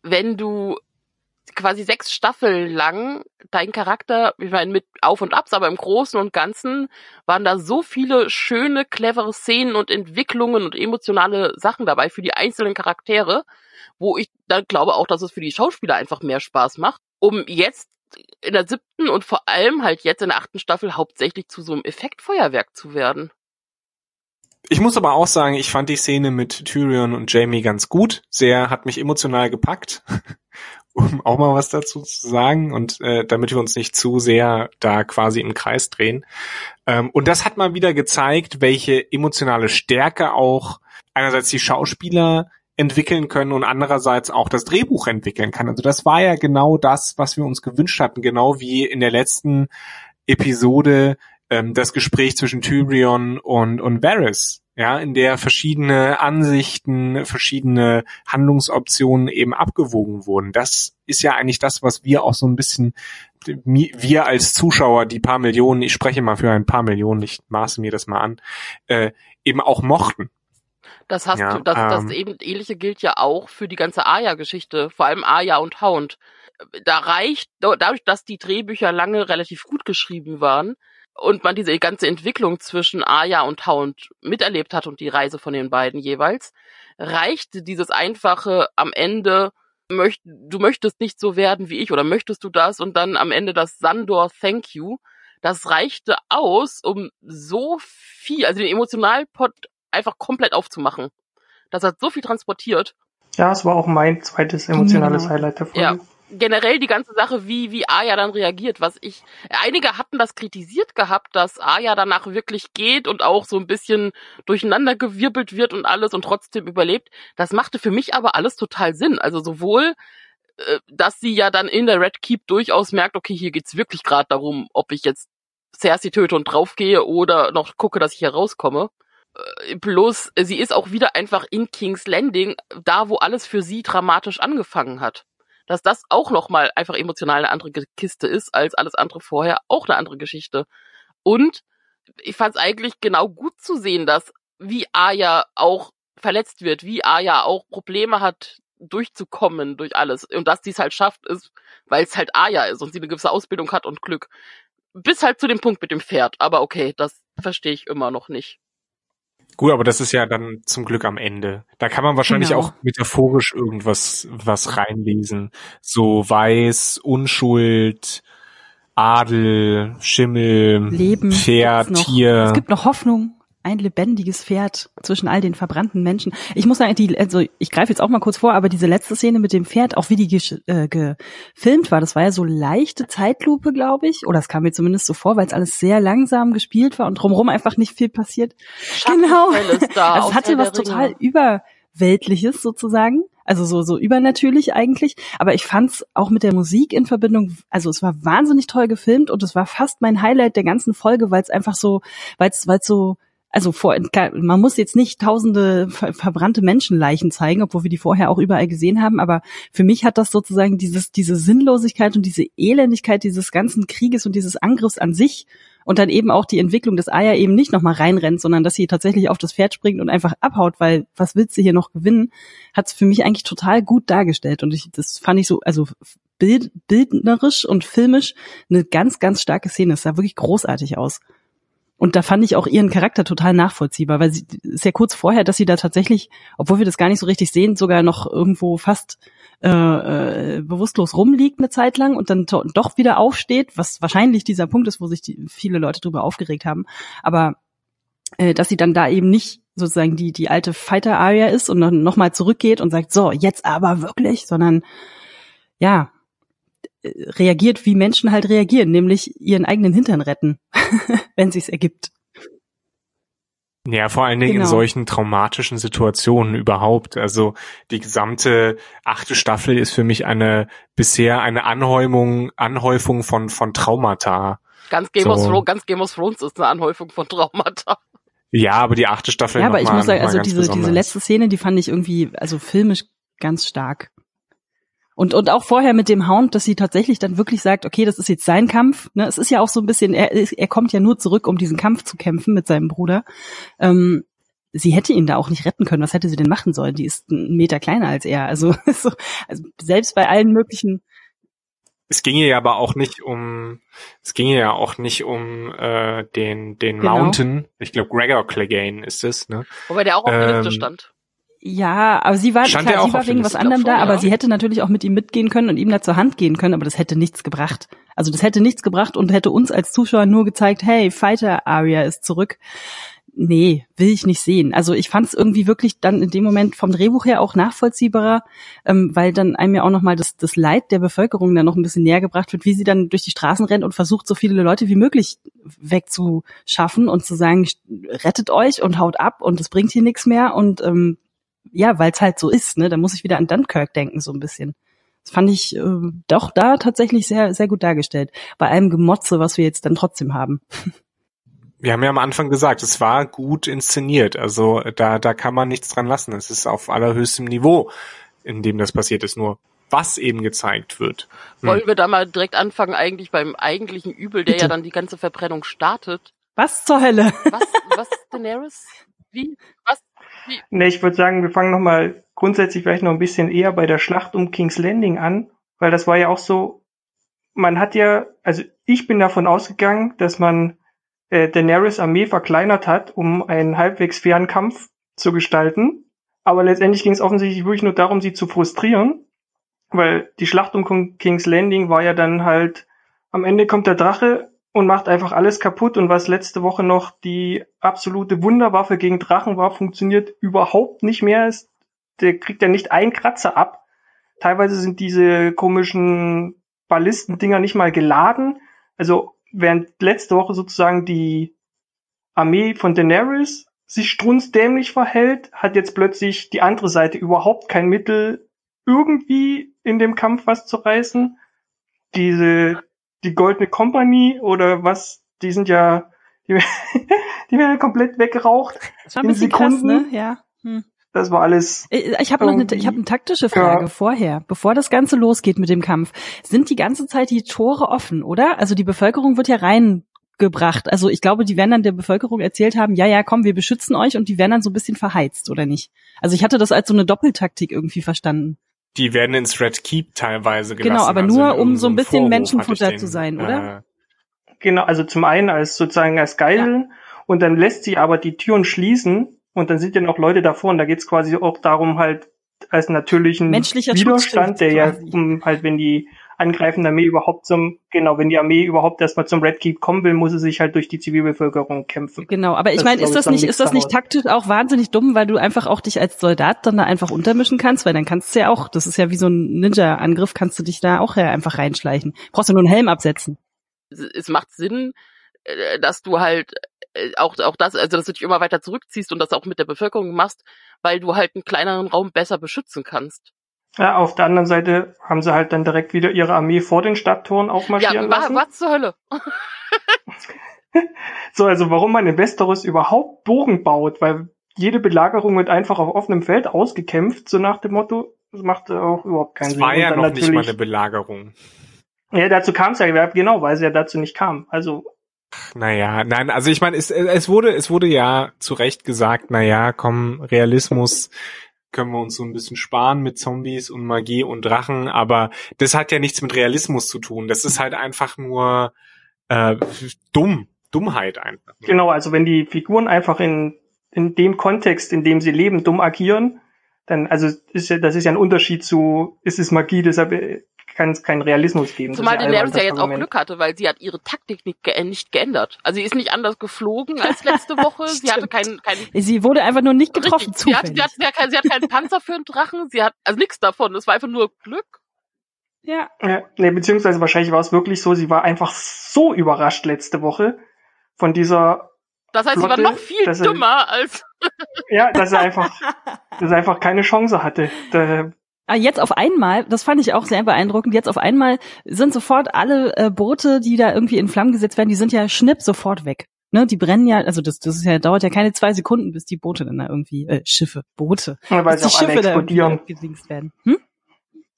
wenn du quasi sechs Staffeln lang dein Charakter, ich meine, mit Auf und Abs, aber im Großen und Ganzen waren da so viele schöne, clevere Szenen und Entwicklungen und emotionale Sachen dabei für die einzelnen Charaktere, wo ich dann glaube auch, dass es für die Schauspieler einfach mehr Spaß macht, um jetzt in der siebten und vor allem halt jetzt in der achten Staffel hauptsächlich zu so einem Effektfeuerwerk zu werden. Ich muss aber auch sagen, ich fand die Szene mit Tyrion und Jamie ganz gut. Sehr, hat mich emotional gepackt, um auch mal was dazu zu sagen und äh, damit wir uns nicht zu sehr da quasi im Kreis drehen. Ähm, und das hat mal wieder gezeigt, welche emotionale Stärke auch einerseits die Schauspieler entwickeln können und andererseits auch das Drehbuch entwickeln kann. Also das war ja genau das, was wir uns gewünscht hatten, genau wie in der letzten Episode ähm, das Gespräch zwischen Tyrion und, und Varys, ja, in der verschiedene Ansichten, verschiedene Handlungsoptionen eben abgewogen wurden. Das ist ja eigentlich das, was wir auch so ein bisschen, wir als Zuschauer, die paar Millionen, ich spreche mal für ein paar Millionen, ich maße mir das mal an, äh, eben auch mochten. Das hast Ja, du, das, das ähm, eben ähnliche gilt ja auch für die ganze Aya-Geschichte, vor allem Aya und Hound. Da reicht, dadurch, dass die Drehbücher lange relativ gut geschrieben waren und man diese ganze Entwicklung zwischen Aya und Hound miterlebt hat und die Reise von den beiden jeweils, reichte dieses einfache am Ende, möcht, du möchtest nicht so werden wie ich oder möchtest du das und dann am Ende das Sandor Thank You, das reichte aus, um so viel, also den Emotionalpot einfach komplett aufzumachen. Das hat so viel transportiert. Ja, es war auch mein zweites emotionales Genau. Highlight der Folge. Ja. Generell die ganze Sache, wie, wie Aya dann reagiert, was ich, einige hatten das kritisiert gehabt, dass Aya danach wirklich geht und auch so ein bisschen durcheinandergewirbelt wird und alles und trotzdem überlebt. Das machte für mich aber alles total Sinn. Also sowohl, äh, dass sie ja dann in der Red Keep durchaus merkt, okay, hier geht's wirklich gerade darum, ob ich jetzt Cersei töte und draufgehe oder noch gucke, dass ich hier rauskomme. Äh, Bloß, sie ist auch wieder einfach in King's Landing, da wo alles für sie dramatisch angefangen hat. Dass das auch nochmal einfach emotional eine andere Kiste ist, als alles andere vorher auch eine andere Geschichte. Und ich fand es eigentlich genau gut zu sehen, dass wie Aya auch verletzt wird, wie Aya auch Probleme hat, durchzukommen durch alles. Und dass sie es halt schafft, ist, weil es halt Aya ist und sie eine gewisse Ausbildung hat und Glück. Bis halt zu dem Punkt mit dem Pferd. Aber okay, das verstehe ich immer noch nicht. Gut, aber das ist ja dann zum Glück am Ende. Da kann man wahrscheinlich Genau. auch metaphorisch irgendwas was reinlesen. So Weiß, Unschuld, Adel, Schimmel, Leben. Pferd. Tier. Es gibt noch Hoffnung. Ein lebendiges Pferd zwischen all den verbrannten Menschen. Ich muss sagen, die, also ich greife jetzt auch mal kurz vor, aber diese letzte Szene mit dem Pferd, auch wie die äh, gefilmt war, das war ja so leichte Zeitlupe, glaube ich. Oder es kam mir zumindest so vor, weil es alles sehr langsam gespielt war und drumherum einfach nicht viel passiert. Genau. Schattenfell ist da [laughs] Also es hatte was total überweltliches sozusagen. Also so, so übernatürlich eigentlich. Aber ich fand's auch mit der Musik in Verbindung, also es war wahnsinnig toll gefilmt und es war fast mein Highlight der ganzen Folge, weil es einfach so, weil es so, also vor, man muss jetzt nicht tausende ver verbrannte Menschenleichen zeigen, obwohl wir die vorher auch überall gesehen haben, aber für mich hat das sozusagen dieses, diese Sinnlosigkeit und diese Elendigkeit dieses ganzen Krieges und dieses Angriffs an sich und dann eben auch die Entwicklung, dass Aya eben nicht nochmal reinrennt, sondern dass sie tatsächlich auf das Pferd springt und einfach abhaut, weil was willst du hier noch gewinnen, hat es für mich eigentlich total gut dargestellt. Und ich, das fand ich so, also bild, bildnerisch und filmisch eine ganz, ganz starke Szene. Es sah wirklich großartig aus. Und da fand ich auch ihren Charakter total nachvollziehbar, weil sie ja kurz vorher, dass sie da tatsächlich, obwohl wir das gar nicht so richtig sehen, sogar noch irgendwo fast äh, äh, bewusstlos rumliegt eine Zeit lang und dann doch wieder aufsteht, was wahrscheinlich dieser Punkt ist, wo sich die, viele Leute drüber aufgeregt haben. Aber äh, dass sie dann da eben nicht sozusagen die die alte Fighter Aria ist und dann nochmal zurückgeht und sagt so jetzt aber wirklich, sondern ja reagiert wie Menschen halt reagieren, nämlich ihren eigenen Hintern retten, [laughs] wenn sich's ergibt. Ja, vor allen Dingen Genau. in solchen traumatischen Situationen überhaupt. Also die gesamte achte Staffel ist für mich eine bisher eine Anhäufung, Anhäufung von von Traumata. Ganz Game, of So. Thrones, ganz Game of Thrones ist eine Anhäufung von Traumata. Ja, aber die achte Staffel Ja, noch aber ich mal, muss sagen, also diese, diese besonders. letzte Szene, die fand ich irgendwie, also filmisch ganz stark. Und, und auch vorher mit dem Hound, dass sie tatsächlich dann wirklich sagt, okay, das ist jetzt sein Kampf. Ne? Es ist ja auch so ein bisschen, er, er kommt ja nur zurück, um diesen Kampf zu kämpfen mit seinem Bruder. Ähm, sie hätte ihn da auch nicht retten können. Was hätte sie denn machen sollen? Die ist einen Meter kleiner als er. Also, [laughs] so, also selbst bei allen möglichen Es ging ihr ja aber auch nicht um, es ging ihr ja auch nicht um äh, den den Genau. Mountain. Ich glaube Gregor Clegane ist es, ne? Wobei der auch auf der Ähm, Liste stand. Ja, aber sie war, Stand klar, sie war wegen was anderem glaub da, aber ja. sie hätte natürlich auch mit ihm mitgehen können und ihm da zur Hand gehen können, aber das hätte nichts gebracht. Also das hätte nichts gebracht und hätte uns als Zuschauer nur gezeigt, hey, Fighter Aria ist zurück. Nee, will ich nicht sehen. Also ich fand es irgendwie wirklich dann in dem Moment vom Drehbuch her auch nachvollziehbarer, ähm, weil dann einem ja auch nochmal das, das Leid der Bevölkerung dann noch ein bisschen näher gebracht wird, wie sie dann durch die Straßen rennt und versucht, so viele Leute wie möglich wegzuschaffen und zu sagen, rettet euch und haut ab und es bringt hier nichts mehr und ähm, ja, weil es halt so ist, ne? Da muss ich wieder an Dunkirk denken, so ein bisschen. Das fand ich äh, doch da tatsächlich sehr, sehr gut dargestellt. Bei allem Gemotze, was wir jetzt dann trotzdem haben. [laughs] Wir haben ja am Anfang gesagt, es war gut inszeniert. Also da da kann man nichts dran lassen. Es ist auf allerhöchstem Niveau, in dem das passiert ist. Nur was eben gezeigt wird. Hm. Wollen wir da mal direkt anfangen, eigentlich beim eigentlichen Übel, der Bitte. ja dann die ganze Verbrennung startet? Was zur Hölle? Was, was, Daenerys? Wie? Was? Wie? Ne, ich würde sagen, wir fangen nochmal grundsätzlich vielleicht noch ein bisschen eher bei der Schlacht um King's Landing an, weil das war ja auch so, man hat ja, also ich bin davon ausgegangen, dass man äh, Daenerys Armee verkleinert hat, um einen halbwegs fairen Kampf zu gestalten. Aber letztendlich ging es offensichtlich wirklich nur darum, sie zu frustrieren, weil die Schlacht um King's Landing war ja dann halt, am Ende kommt der Drache und macht einfach alles kaputt und was letzte Woche noch die absolute Wunderwaffe gegen Drachen war, funktioniert überhaupt nicht mehr. Der kriegt ja nicht einen Kratzer ab. Teilweise sind diese komischen Ballistendinger nicht mal geladen. Also während letzte Woche sozusagen die Armee von Daenerys sich strunzdämlich verhält, hat jetzt plötzlich die andere Seite überhaupt kein Mittel, irgendwie in dem Kampf was zu reißen. Diese, die Goldene Company oder was, die sind ja, die, [laughs] die werden komplett weggeraucht. Das war ein In bisschen krass, ne? Sekunden? Ja. Hm. Das war alles Ich ich habe noch eine, ich hab eine taktische Frage Ja. vorher, bevor das Ganze losgeht mit dem Kampf. Sind die ganze Zeit die Tore offen, oder? Also die Bevölkerung wird ja reingebracht. Also ich glaube, die werden dann der Bevölkerung erzählt haben, ja, ja, komm, wir beschützen euch und die werden dann so ein bisschen verheizt, oder nicht? Also ich hatte das als so eine Doppeltaktik irgendwie verstanden. Die werden ins Red Keep teilweise gelassen. Genau, aber also nur, um so ein bisschen Vorhof Menschenfutter zu sein, äh, oder? Genau, also zum einen als sozusagen als Geiseln und dann lässt sie aber die Türen schließen, und dann sind ja noch Leute davor und da geht's quasi auch darum halt als natürlichen Widerstand, der ja quasi. um, halt wenn die angreifende Armee überhaupt zum genau wenn die Armee überhaupt erstmal zum Red Keep kommen will, muss sie sich halt durch die Zivilbevölkerung kämpfen. Genau, aber ich meine, ist das nicht, ist das nicht taktisch auch wahnsinnig dumm, weil du einfach auch dich als Soldat dann da einfach untermischen kannst, weil dann kannst du ja auch, das ist ja wie so ein Ninja-Angriff, kannst du dich da auch ja einfach reinschleichen. Brauchst du nur einen Helm absetzen. es, es macht Sinn, äh, dass du halt äh, auch auch das, also dass du dich immer weiter zurückziehst und das auch mit der Bevölkerung machst, weil du halt einen kleineren Raum besser beschützen kannst. Ja, auf der anderen Seite haben sie halt dann direkt wieder ihre Armee vor den Stadttoren Ja, aufmarschieren wa- lassen. was zur Hölle? [laughs] So, also warum man in Westeros überhaupt Bogen baut, weil jede Belagerung wird einfach auf offenem Feld ausgekämpft, so nach dem Motto, das macht auch überhaupt keinen Es Sinn. war ja noch nicht mal eine Belagerung. Ja, dazu kam es ja, ja, genau, weil es ja dazu nicht kam. Also, Naja, nein, also ich meine, es, es wurde, es wurde ja zu Recht gesagt, naja, komm, Realismus können wir uns so ein bisschen sparen mit Zombies und Magie und Drachen, aber das hat ja nichts mit Realismus zu tun. Das ist halt einfach nur äh, dumm, Dummheit einfach. genau, also wenn die Figuren einfach in, in dem Kontext, in dem sie leben, dumm agieren, dann, also ist ja, das ist ja ein Unterschied zu, ist es Magie, deshalb äh, kann es keinen Realismus geben. Zumal Daenerys albern, ja jetzt auch. Glück hatte, weil sie hat ihre Taktik nicht, ge nicht geändert. Also sie ist nicht anders geflogen als letzte Woche. [laughs] sie hatte keinen keinen Sie wurde einfach nur nicht getroffen, Richtig, sie, hat, sie, hat, sie, hat, keinen- sie hat keinen Panzer für einen Drachen, sie hat also nichts davon. Es war einfach nur Glück. ja. Ja, nee, beziehungsweise wahrscheinlich war es wirklich so, sie war einfach so überrascht letzte Woche von dieser, Das heißt, sie war Flotte, noch viel er- dümmer als ja, dass er einfach, [laughs] dass er einfach keine Chance hatte. Da, jetzt auf einmal, das fand ich auch sehr beeindruckend, jetzt auf einmal sind sofort alle äh, Boote, die da irgendwie in Flammen gesetzt werden, die sind ja schnipp sofort weg. Ne, die brennen ja, also das, das ist ja, dauert ja keine zwei Sekunden, bis die Boote dann da irgendwie, äh, Schiffe, Boote, weil bis sie die auch alle Schiffe da irgendwie explodieren. abgedingst werden. Hm?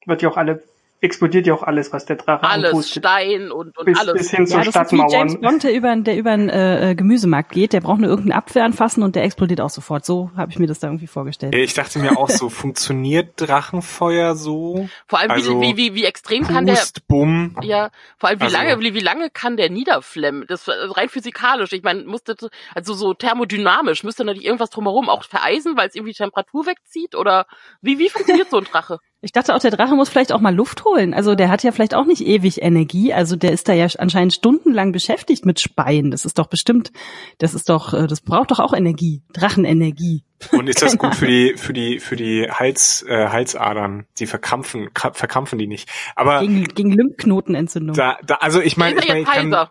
Wird ja auch alle, explodiert ja auch alles, was der Drache alles, anpustet. Stein und, und Bis, alles. bis hin zu Ja, ist wie James Stadtmauern. Bond, der über, der über einen äh, äh, Gemüsemarkt geht, der braucht nur irgendeinen Apfel anfassen und der explodiert auch sofort. So habe ich mir das da irgendwie vorgestellt. Ich dachte mir auch so, funktioniert Drachenfeuer so? Vor allem, also, wie, wie, wie, wie extrem kann der, Pust, bumm. ja, vor allem, wie Also- lange, wie, wie lange kann der niederflemmen? Das also rein physikalisch. Ich meine, musste, also so thermodynamisch, müsste natürlich irgendwas drumherum auch vereisen, weil es irgendwie die Temperatur wegzieht? Oder wie, wie funktioniert so ein Drache? Ich dachte auch, der Drache muss vielleicht auch mal Luft holen. Also der hat ja vielleicht auch nicht ewig Energie. Also der ist da ja anscheinend stundenlang beschäftigt mit Speien. Das ist doch bestimmt, das ist doch, äh, das braucht doch auch Energie. Drachenenergie. Und ist das gut für die, für die, für die Hals, äh, Halsadern? Die verkrampfen, kra- verkrampfen die nicht. Aber Gegen, gegen Lymphknotenentzündung. da, da, also ich meine, ich, mein, ich kann?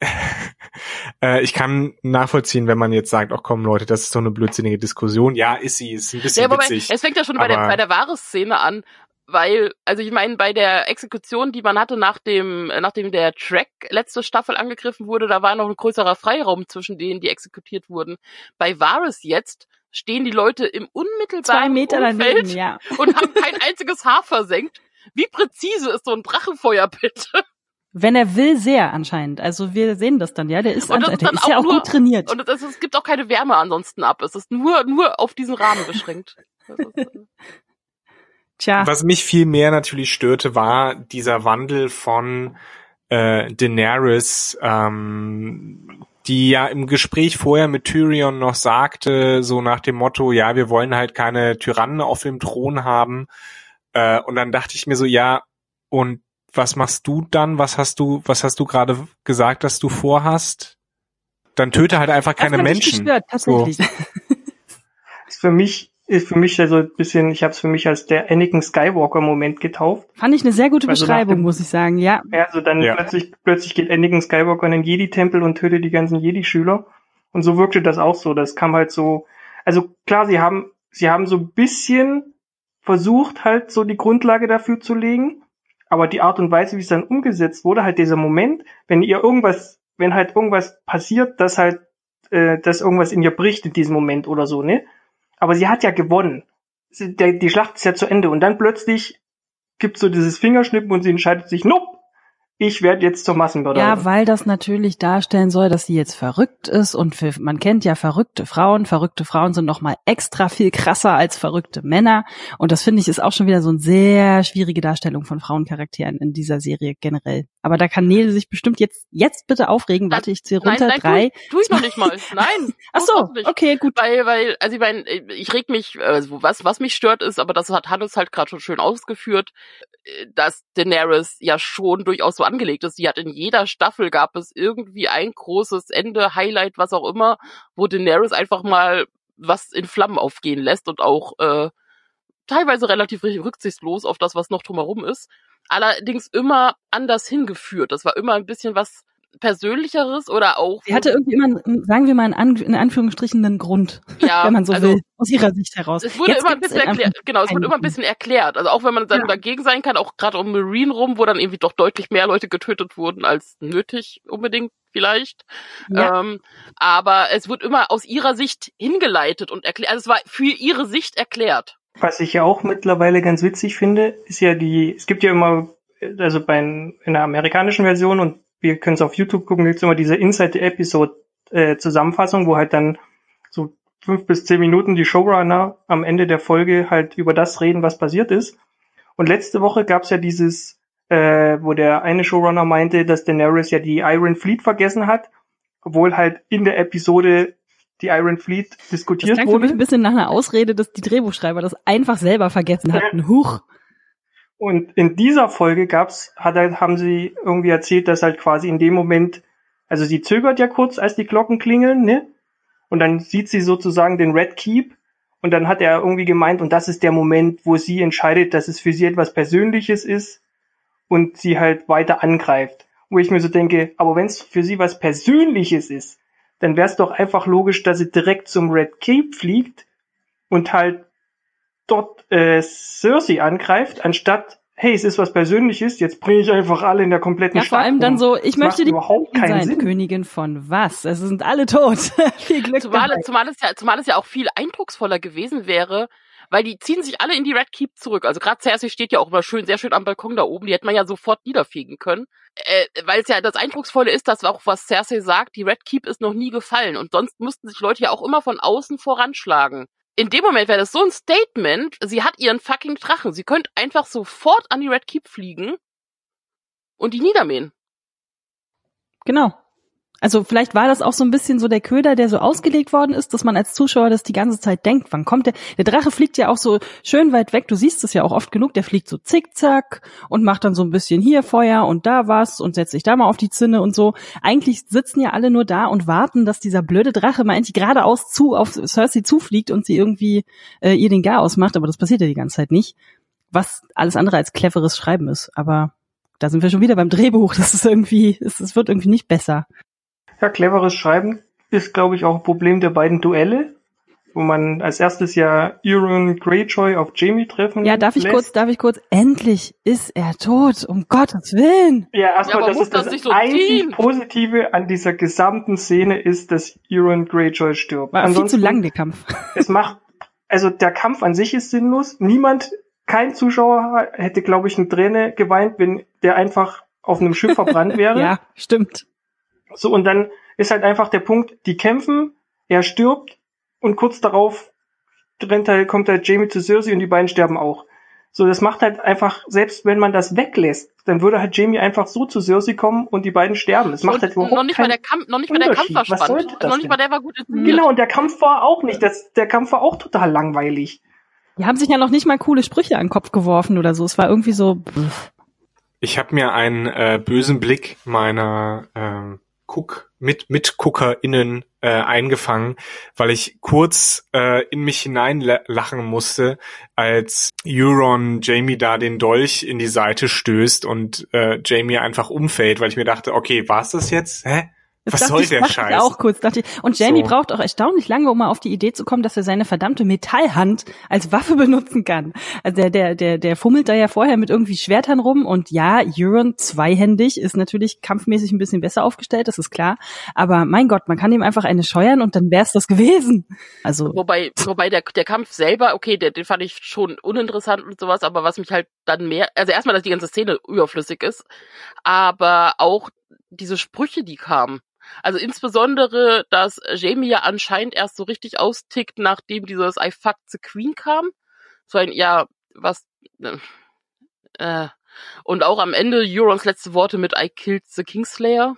[laughs] äh, ich kann nachvollziehen, wenn man jetzt sagt, ach komm Leute, das ist doch eine blödsinnige Diskussion. Ja, ist sie, ist ein bisschen Ja, wobei, witzig. es fängt ja schon bei der, bei der Wahres-Szene an, weil, also ich meine, bei der Exekution, die man hatte, nachdem, äh, nachdem der Track letzte Staffel angegriffen wurde, da war noch ein größerer Freiraum zwischen denen, die exekutiert wurden. Bei Varys jetzt stehen die Leute im Zwei unmittelbaren Meter Umfeld daneben, ja. und haben kein einziges Haar versenkt. Wie präzise ist so ein Drachenfeuer bitte? Wenn er will, sehr anscheinend. Also wir sehen das dann, ja. Der ist, Und das ist der ist ja auch nur- gut trainiert. Und es, es gibt auch keine Wärme ansonsten ab. Es ist nur, nur auf diesen Rahmen beschränkt. Ist, äh, [laughs] Tja, Was mich viel mehr natürlich störte, war dieser Wandel von äh, Daenerys, ähm, die ja im Gespräch vorher mit Tyrion noch sagte, so nach dem Motto, ja, wir wollen halt keine Tyrannen auf dem Thron haben. Äh, und dann dachte ich mir so, ja, und was machst du dann? Was hast du, was hast du gerade gesagt, dass du vorhast? Dann töte halt einfach das keine hat mich Menschen. Gestört, tatsächlich. [laughs] Ist für mich, ist für mich so ein bisschen, ich habe es für mich als der Anakin Skywalker Moment getauft. Fand ich eine sehr gute Also Beschreibung, dem- muss ich sagen. Ja, Ja, also dann Ja. plötzlich, plötzlich geht Anakin Skywalker in den Jedi-Tempel und tötet die ganzen Jedi-Schüler. Und so wirkte das auch so. Das kam halt so, also klar, sie haben, sie haben so ein bisschen versucht, halt so die Grundlage dafür zu legen. Aber die Art und Weise, wie es dann umgesetzt wurde, halt dieser Moment, wenn ihr irgendwas, wenn halt irgendwas passiert, dass halt, äh, dass irgendwas in ihr bricht in diesem Moment oder so, ne? Aber sie hat ja gewonnen. Sie, der, die Schlacht ist ja zu Ende. Und dann plötzlich gibt so dieses Fingerschnippen und sie entscheidet sich, nope, ich werde jetzt zur Massenmörderin. Ja, weil das natürlich darstellen soll, dass sie jetzt verrückt ist und für, man kennt ja verrückte Frauen. Verrückte Frauen sind noch mal extra viel krasser als verrückte Männer und das finde ich ist auch schon wieder so eine sehr schwierige Darstellung von Frauencharakteren in dieser Serie generell. Aber da kann Nele sich bestimmt jetzt, jetzt bitte aufregen. Warte, ich zähle runter. nein, nein, Drei. Tu, tu ich noch nicht mal. Nein. [laughs] Ach so, okay, gut. Weil, weil, also ich meine, ich reg mich, also was, was mich stört ist, aber das hat Hannes halt gerade schon schön ausgeführt, dass Daenerys ja schon durchaus so angelegt ist. Sie hat in jeder Staffel gab es irgendwie ein großes Ende, Highlight, was auch immer, wo Daenerys einfach mal was in Flammen aufgehen lässt und auch äh, teilweise relativ rücksichtslos auf das, was noch drumherum ist. Allerdings immer anders hingeführt. Das war immer ein bisschen was Persönlicheres oder auch. Sie hatte irgendwie immer, sagen wir mal in, An in Anführungsstrichen, einen Grund, Ja, [laughs] wenn man so also- will, aus ihrer Sicht heraus. Es wurde Jetzt immer ein bisschen erklärt, genau, es wurde immer ein bisschen erklärt. Also auch wenn man dann Ja. dagegen sein kann, auch gerade um Marine rum, wo dann irgendwie doch deutlich mehr Leute getötet wurden als nötig unbedingt vielleicht. Ja. Ähm, aber es wird immer aus ihrer Sicht hingeleitet und erklärt. Also es war für ihre Sicht erklärt. Was ich ja auch mittlerweile ganz witzig finde, ist ja die, es gibt ja immer, also bei in der amerikanischen Version und wir können es auf YouTube gucken, gibt es immer diese Inside the Episode äh, Zusammenfassung, wo halt dann so fünf bis zehn Minuten die Showrunner am Ende der Folge halt über das reden, was passiert ist. Und letzte Woche gab es ja dieses, äh, wo der eine Showrunner meinte, dass Daenerys ja die Iron Fleet vergessen hat, obwohl halt in der Episode die Iron Fleet Das diskutiert mich wurde. ein bisschen nach einer Ausrede, dass die Drehbuchschreiber das einfach selber vergessen hatten. Huch. Und in dieser Folge gab's, hat er, haben sie irgendwie erzählt, dass halt quasi in dem Moment, also sie zögert ja kurz, als die Glocken klingeln, ne? Und dann sieht sie sozusagen den Red Keep. Und dann hat er irgendwie gemeint, und das ist der Moment, wo sie entscheidet, dass es für sie etwas Persönliches ist und sie halt weiter angreift. Wo ich mir so denke, aber wenn es für sie was Persönliches ist, dann wäre es doch einfach logisch, dass sie direkt zum Red Cape fliegt und halt dort äh, Cersei angreift, anstatt, hey, es ist was Persönliches, jetzt bringe ich einfach alle in der kompletten Ja, Stadt vor allem dann um. so, ich Das möchte die überhaupt Königin keinen sein. Sinn. Königin von was? Es sind alle tot. [laughs] Viel Glück Zumal, dabei. zumal, es ja, zumal es ja auch viel eindrucksvoller gewesen wäre, weil die ziehen sich alle in die Red Keep zurück. Also gerade Cersei steht ja auch immer schön, sehr schön am Balkon da oben. Die hätte man ja sofort niederfegen können. Äh, weil es ja das Eindrucksvolle ist, dass auch was Cersei sagt, die Red Keep ist noch nie gefallen. Und sonst müssten sich Leute ja auch immer von außen voranschlagen. In dem Moment wäre das so ein Statement, sie hat ihren fucking Drachen. Sie könnte einfach sofort an die Red Keep fliegen und die niedermähen. Genau. Also vielleicht war das auch so ein bisschen so der Köder, der so ausgelegt worden ist, dass man als Zuschauer das die ganze Zeit denkt. Wann kommt der? Der Drache fliegt ja auch so schön weit weg. Du siehst es ja auch oft genug. Der fliegt so zickzack und macht dann so ein bisschen hier Feuer und da was und setzt sich da mal auf die Zinne und so. Eigentlich sitzen ja alle nur da und warten, dass dieser blöde Drache mal endlich geradeaus zu auf Cersei zufliegt und sie irgendwie äh, ihr den Garaus macht. Aber das passiert ja die ganze Zeit nicht. Was alles andere als cleveres Schreiben ist. Aber da sind wir schon wieder beim Drehbuch. Das ist irgendwie, es, es wird irgendwie nicht besser. Ja, cleveres Schreiben ist, glaube ich, auch ein Problem der beiden Duelle, wo man als erstes ja Euron Greyjoy auf Jamie treffen Ja, darf ich lässt. kurz, darf ich kurz, endlich ist er tot, um Gottes Willen. Ja, erstmal, Ja, das ist das, das so einzig ziehen? Positive an dieser gesamten Szene ist, dass Euron Greyjoy stirbt. War viel zu Ansonsten, lang, der Kampf. [laughs] Es macht, also der Kampf an sich ist sinnlos. Niemand, kein Zuschauer hätte, glaube ich, eine Träne geweint, wenn der einfach auf einem Schiff verbrannt [laughs] wäre. Ja, stimmt. So, und dann ist halt einfach der Punkt, die kämpfen, er stirbt und kurz darauf rennt halt, kommt halt Jamie zu Cersei und die beiden sterben auch. So, das macht halt einfach, selbst wenn man das weglässt, dann würde halt Jamie einfach so zu Cersei kommen und die beiden sterben. Das macht halt überhaupt noch nicht mal der Kampf, noch nicht mal der Kampf war spannend. sollte Also noch das nicht mal der war gut inszeniert. Genau, und der Kampf war auch nicht. Das, der Kampf war auch total langweilig. Die haben sich ja noch nicht mal coole Sprüche an den Kopf geworfen oder so. Es war irgendwie so, pff. Ich habe mir einen äh, bösen Blick meiner ähm, Guck mit MitguckerInnen äh, eingefangen, weil ich kurz äh, in mich hineinlachen musste, als Euron Jamie da den Dolch in die Seite stößt und äh, Jamie einfach umfällt, weil ich mir dachte, okay, war's das jetzt? Hä? Das Was soll ich, der Scheiß? Ich auch kurz, dachte ich. Und Jamie So. braucht auch erstaunlich lange, um mal auf die Idee zu kommen, dass er seine verdammte Metallhand als Waffe benutzen kann. Also der, der, der, der fummelt da ja vorher mit irgendwie Schwertern rum und ja, Euron zweihändig ist natürlich kampfmäßig ein bisschen besser aufgestellt, das ist klar. Aber mein Gott, man kann ihm einfach eine scheuern und dann wär's das gewesen. Also Wobei, wobei der, der Kampf selber, okay, der, den fand ich schon uninteressant und sowas, aber was mich halt dann mehr, also erstmal, dass die ganze Szene überflüssig ist, aber auch diese Sprüche, die kamen. Also insbesondere, dass Jamie ja anscheinend erst so richtig austickt, nachdem dieses I fucked the Queen kam. So ein, ja, was, äh, Und auch am Ende Eurons letzte Worte mit I killed the Kingslayer.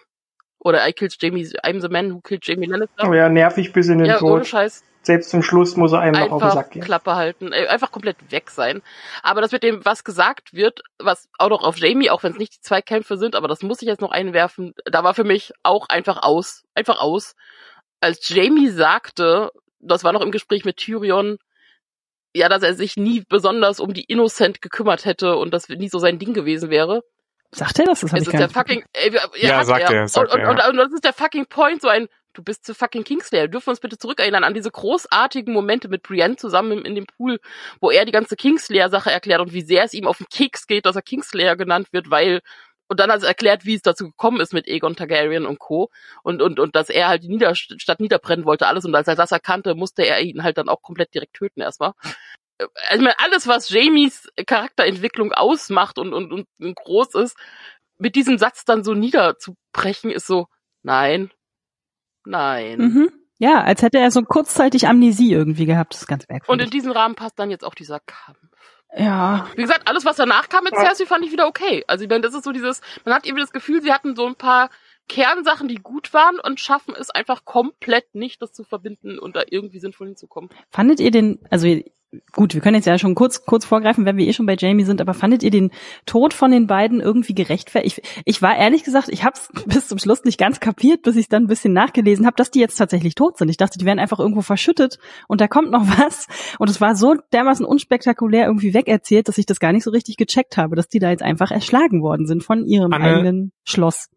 Oder I killed Jamie, I'm the man who killed Jamie Lannister. Oh ja, nervig bis in den ja, Tod. ohne Scheiß. Selbst zum Schluss muss er einem noch auf den Einfach Sack gehen. Klappe halten, äh, einfach komplett weg sein. Aber das mit dem, was gesagt wird, was auch noch auf Jamie, auch wenn es nicht die zwei Kämpfe sind, aber das muss ich jetzt noch einwerfen, da war für mich auch einfach aus, einfach aus. Als Jamie sagte, das war noch im Gespräch mit Tyrion, ja, dass er sich nie besonders um die Innocent gekümmert hätte und das nie so sein Ding gewesen wäre. Sagt er das? Das Es ist der fucking, äh, wir- Ja, sagt er, sagt und, er, und, und, und das ist der fucking Point, so ein, du bist zu fucking Kingslayer. Wir dürfen uns bitte zurückerinnern an diese großartigen Momente mit Brienne zusammen in dem Pool, wo er die ganze Kingslayer-Sache erklärt und wie sehr es ihm auf den Keks geht, dass er Kingslayer genannt wird, weil und dann hat er erklärt, wie es dazu gekommen ist mit Aegon Targaryen und Co. Und, und, und dass er halt die Niederstadt niederbrennen wollte, alles. Und als er das erkannte, musste er ihn halt dann auch komplett direkt töten erstmal. Äh, Also ich meine, alles, was Jamies Charakterentwicklung ausmacht und, und, und groß ist, mit diesem Satz dann so niederzubrechen, ist so, nein, nein. Mhm. Ja, als hätte er so kurzzeitig Amnesie irgendwie gehabt. Das ist ganz Und in merkwürdig. diesen Rahmen passt dann jetzt auch dieser Kampf. ja, Wie gesagt, alles, was danach kam mit Cersei, fand ich wieder okay. Also ich meine, das ist so dieses, man hat irgendwie das Gefühl, sie hatten so ein paar Kernsachen, die gut waren und schaffen es einfach komplett nicht, das zu verbinden und da irgendwie sinnvoll hinzukommen. fandet ihr den, also gut, wir können jetzt ja schon kurz kurz vorgreifen, wenn wir eh schon bei Jamie sind, aber fandet ihr den Tod von den beiden irgendwie gerechtfertigt? Ich, ich war ehrlich gesagt, ich habe es [laughs] bis zum Schluss nicht ganz kapiert, bis ich dann ein bisschen nachgelesen habe, dass die jetzt tatsächlich tot sind. Ich dachte, die werden einfach irgendwo verschüttet und da kommt noch [laughs] was und es war so dermaßen unspektakulär irgendwie wegerzählt, dass ich das gar nicht so richtig gecheckt habe, dass die da jetzt einfach erschlagen worden sind von ihrem Anne- eigenen Schloss.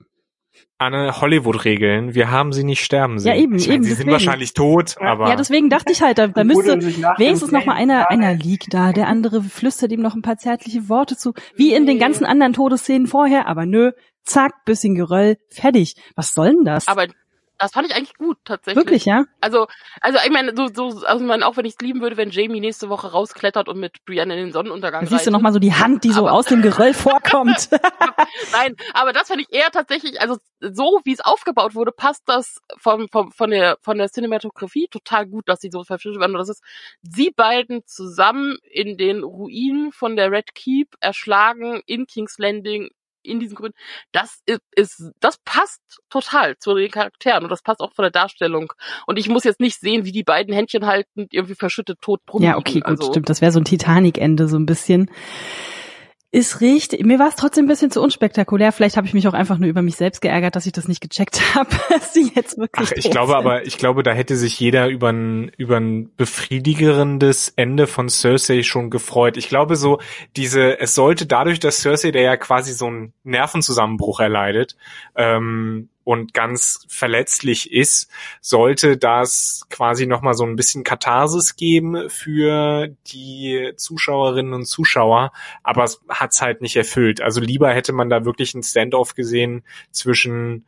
Anne, Hollywood-Regeln. Wir haben sie nicht sterben sehen. Ja, eben, ich meine, eben, Sie sind deswegen. wahrscheinlich tot, Ja, aber Ja, deswegen dachte ich halt, da, da müsste wenigstens noch mal einer, einer liegt da, der andere flüstert ihm noch ein paar zärtliche Worte zu, wie in den ganzen anderen Todesszenen vorher, aber nö, zack, bisschen Geröll, fertig. Was soll denn das? Aber das fand ich eigentlich gut, tatsächlich. Wirklich, ja? Also, also ich meine, so, so, also ich meine, auch wenn ich es lieben würde, wenn Jamie nächste Woche rausklettert und mit Brienne in den Sonnenuntergang Da siehst du reitet. noch mal so die Hand, die so Aber- aus dem Geröll vorkommt. [laughs] Nein, aber das fand ich eher tatsächlich, also so wie es aufgebaut wurde, passt das vom, vom, von der von der Cinematografie total gut, dass sie so verschüttet werden. Und das ist sie beiden zusammen in den Ruinen von der Red Keep erschlagen in King's Landing in diesen Gründen. Das ist, ist das passt total zu den Charakteren und das passt auch von der Darstellung. Und ich muss jetzt nicht sehen, wie die beiden Händchen halten, irgendwie verschüttet tot drum ja, okay, gut, also, stimmt. Das wäre so ein Titanic-Ende so ein bisschen. Ist richtig. Mir war es trotzdem ein bisschen zu unspektakulär. Vielleicht habe ich mich auch einfach nur über mich selbst geärgert, dass ich das nicht gecheckt [laughs] habe, dass sie jetzt wirklich. Ach, ich glaube sind. aber, ich glaube, da hätte sich jeder über ein, über ein befriedigerendes Ende von Cersei schon gefreut. Ich glaube so, diese, es sollte dadurch, dass Cersei, der ja quasi so einen Nervenzusammenbruch erleidet, ähm, und ganz verletzlich ist, sollte das quasi nochmal so ein bisschen Katharsis geben für die Zuschauerinnen und Zuschauer, aber es hat's halt nicht erfüllt. Also lieber hätte man da wirklich ein Standoff gesehen zwischen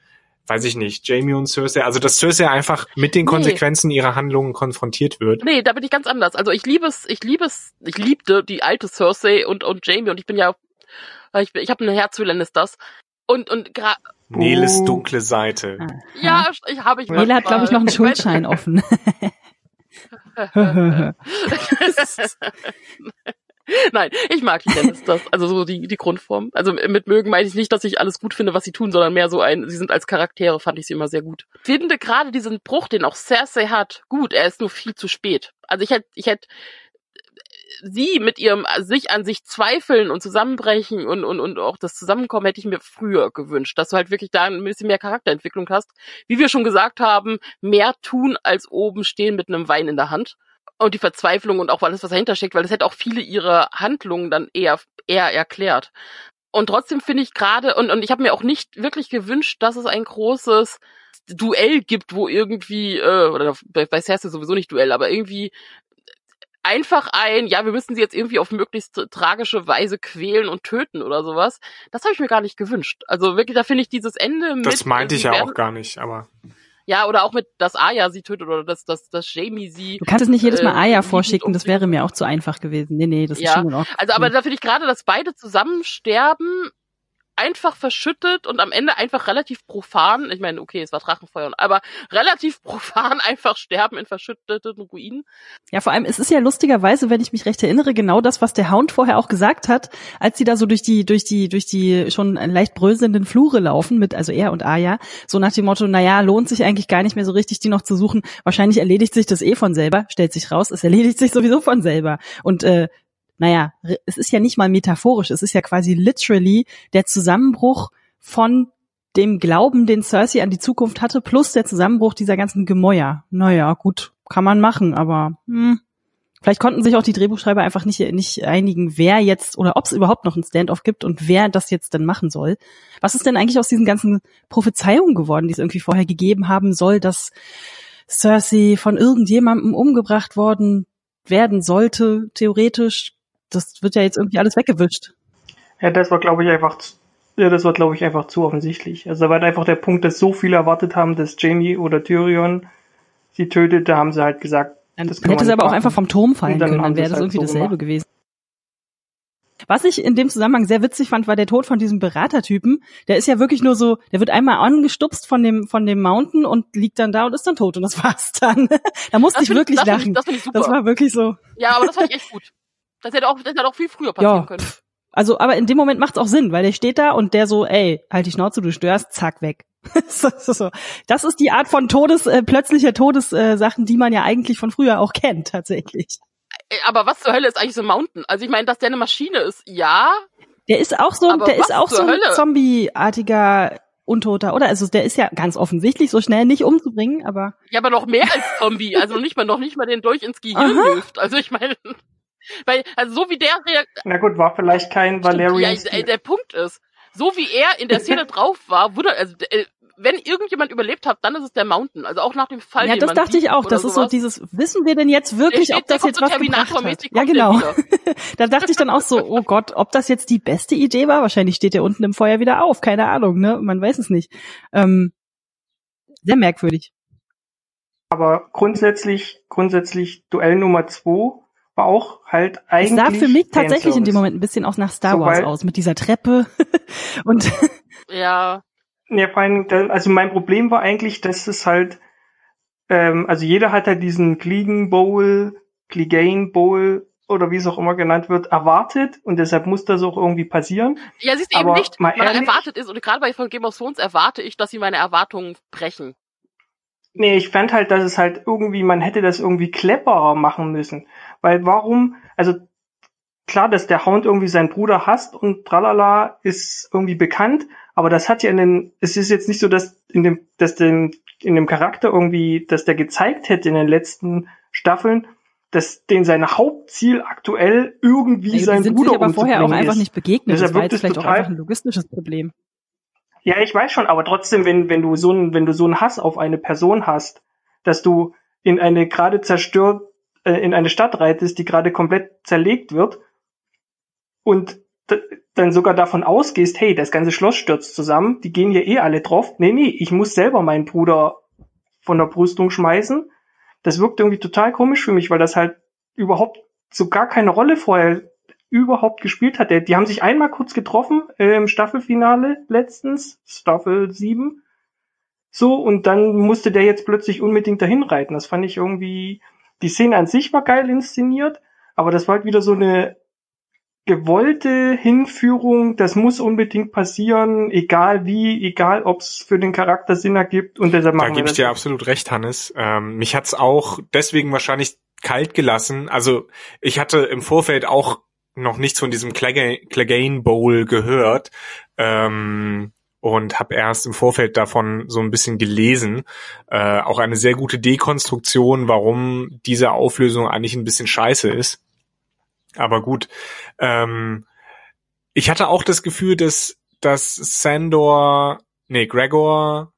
weiß ich nicht, Jamie und Cersei, also dass Cersei einfach mit den Nee. Konsequenzen ihrer Handlungen konfrontiert wird. Nee, da bin ich ganz anders. Also ich liebe es, ich liebe es, ich liebte die alte Cersei und und Jamie und ich bin ja, ich, ich habe ein Herz für Lannisters und und gra Neles Oh. dunkle Seite. Ah. ja, ich habe ich. Nele hat, glaube ich, noch einen. Schuldschein offen. [laughs] Nein, ich mag die Lannisters, also so die die Grundform. Also mit mögen meine ich nicht, dass ich alles gut finde, was sie tun, sondern mehr so ein, sie sind als Charaktere, fand ich sie immer sehr gut. Ich finde gerade diesen Bruch, den auch Cersei hat, gut, er ist nur viel zu spät. Also ich hätte ich hätte sie mit ihrem sich an sich zweifeln und zusammenbrechen und, und, und auch das Zusammenkommen hätte ich mir früher gewünscht, dass du halt wirklich da ein bisschen mehr Charakterentwicklung hast. Wie wir schon gesagt haben, mehr tun als oben stehen mit einem Wein in der Hand. Und die Verzweiflung und auch alles, was dahinter steckt, weil das hätte auch viele ihrer Handlungen dann eher, eher erklärt. Und trotzdem finde ich gerade, und, und ich habe mir auch nicht wirklich gewünscht, dass es ein großes Duell gibt, wo irgendwie, äh, oder bei Cersei sowieso nicht Duell, aber irgendwie einfach ein, ja, wir müssen sie jetzt irgendwie auf möglichst tragische Weise quälen und töten oder sowas. Das habe ich mir gar nicht gewünscht. Also wirklich, da finde ich dieses Ende mit. Das meinte ich ja auch gar nicht, aber Ja, oder auch mit, dass Arya sie tötet oder dass, dass, dass Jamie sie. Du kannst es nicht jedes Mal Äh, Aya liebend vorschicken, das wäre mir auch zu einfach gewesen. Nee, nee, das ist Ja, schon in Ordnung. Also, aber da finde ich gerade, dass beide zusammen sterben, einfach verschüttet und am Ende einfach relativ profan, ich meine, okay, es war Drachenfeuer, aber relativ profan [laughs] einfach sterben in verschütteten Ruinen. Ja, vor allem, es ist ja lustigerweise, wenn ich mich recht erinnere, genau das, was der Hound vorher auch gesagt hat, als sie da so durch die, durch die, durch die schon leicht bröselnden Flure laufen mit, also er und Aya, so nach dem Motto, naja, lohnt sich eigentlich gar nicht mehr so richtig, die noch zu suchen. Wahrscheinlich erledigt sich das eh von selber, stellt sich raus, es erledigt sich sowieso von selber. Und äh, naja, es ist ja nicht mal metaphorisch, es ist ja quasi literally der Zusammenbruch von dem Glauben, den Cersei an die Zukunft hatte, plus der Zusammenbruch dieser ganzen Gemäuer. Naja, gut, kann man machen, aber hm, vielleicht konnten sich auch die Drehbuchschreiber einfach nicht, nicht einigen, wer jetzt oder ob es überhaupt noch ein Standoff gibt und wer das jetzt denn machen soll. Was ist denn eigentlich aus diesen ganzen Prophezeiungen geworden, die es irgendwie vorher gegeben haben soll, dass Cersei von irgendjemandem umgebracht worden werden sollte, theoretisch? Das wird ja jetzt irgendwie alles weggewischt. Ja, das war, glaube ich, einfach, ja, das war, glaube ich, einfach zu offensichtlich. Also da war einfach der Punkt, dass so viele erwartet haben, dass Jamie oder Tyrion sie tötet, da haben sie halt gesagt, dann das hätte sie aber auch einfach vom Turm fallen dann können, dann wäre das halt irgendwie so dasselbe gemacht. gewesen. Was ich in dem Zusammenhang sehr witzig fand, war der Tod von diesem Beratertypen. Der ist ja wirklich nur so, der wird einmal angestupst von dem, von dem Mountain und liegt dann da und ist dann tot und das war's dann. [laughs] da musste das ich wirklich ich, lachen. Das, ich, das war wirklich so. Ja, aber das fand ich echt gut. Das hätte auch, das hätte auch viel früher passieren ja, können. Also, aber in dem Moment macht's auch Sinn, weil der steht da und der so, ey, halt die Schnauze, du störst, zack, weg. [laughs] das ist die Art von Todes, äh, plötzlicher Todessachen, äh, die man ja eigentlich von früher auch kennt, tatsächlich. Äh, aber was zur Hölle ist eigentlich so ein Mountain? Also ich meine, dass der eine Maschine ist, ja. Der ist auch so, der ist auch so ein Zombie-artiger Untoter, oder? Also der ist ja ganz offensichtlich so schnell nicht umzubringen, aber. Ja, aber noch mehr als Zombie. Also noch nicht mal, noch nicht mal den durch ins Gehirn hilft. Also ich meine. Weil, also so wie der Na gut, war vielleicht kein Valerian. Ja, der Punkt ist, so wie er in der Szene [laughs] drauf war, wurde, also äh, wenn irgendjemand überlebt hat, dann ist es der Mountain. Also auch nach dem Fall. Ja, das dachte ich auch. Das ist so dieses, wissen wir denn jetzt wirklich, steht, ob das jetzt so was gebracht hat? Ja, genau. [laughs] da dachte ich dann auch so, oh Gott, ob das jetzt die beste Idee war? Wahrscheinlich steht der unten im Feuer wieder auf. Keine Ahnung, ne? Man weiß es nicht. Ähm, sehr merkwürdig. Aber grundsätzlich, grundsätzlich Duell Nummer zwei war auch halt eigentlich. Es sah für mich tatsächlich in dem Moment ein bisschen auch nach Star Wars so, aus, mit dieser Treppe [laughs] und. Ja. Ja, vor allem, also mein Problem war eigentlich, dass es halt, ähm, also jeder hat halt diesen Clegan Bowl, Clegane Bowl oder wie es auch immer genannt wird, erwartet und deshalb muss das auch irgendwie passieren. Ja, siehst du eben nicht, man ehrlich, erwartet ist und gerade bei von Game of Thrones erwarte ich, dass sie meine Erwartungen brechen. Nee, ich fand halt, dass es halt irgendwie, man hätte das irgendwie cleverer machen müssen. Weil warum, also klar, dass der Hound irgendwie seinen Bruder hasst und tralala ist irgendwie bekannt, aber das hat ja in den, es ist jetzt nicht so, dass in dem, dass dem, in dem Charakter irgendwie, dass der gezeigt hätte in den letzten Staffeln, dass den sein Hauptziel aktuell irgendwie ja, sein Bruder sich aber vorher auch einfach nicht begegnet. Das war jetzt vielleicht auch einfach ein logistisches Problem. Ja, ich weiß schon, aber trotzdem, wenn, wenn du so ein, wenn du so einen Hass auf eine Person hast, dass du in eine gerade zerstört, äh, in eine Stadt reitest, die gerade komplett zerlegt wird und dann sogar davon ausgehst, hey, das ganze Schloss stürzt zusammen, die gehen hier eh alle drauf. Nee, nee, ich muss selber meinen Bruder von der Brüstung schmeißen. Das wirkt irgendwie total komisch für mich, weil das halt überhaupt so gar keine Rolle vorher überhaupt gespielt hat. Die haben sich einmal kurz getroffen äh, im Staffelfinale letztens, Staffel 7. So, und dann musste der jetzt plötzlich unbedingt dahin reiten. Das fand ich irgendwie, die Szene an sich war geil inszeniert, aber das war halt wieder so eine gewollte Hinführung, das muss unbedingt passieren, egal wie, egal ob es für den Charakter Sinn ergibt und deshalb machen Da gebe ich dir absolut recht, Hannes. Ähm, mich hat's auch deswegen wahrscheinlich kalt gelassen. Also ich hatte im Vorfeld auch noch nichts von diesem Clegane Bowl gehört ähm, und habe erst im Vorfeld davon so ein bisschen gelesen. Äh, auch eine sehr gute Dekonstruktion, warum diese Auflösung eigentlich ein bisschen scheiße ist. Aber gut. Ähm, ich hatte auch das Gefühl, dass, dass Sandor, nee, Gregor,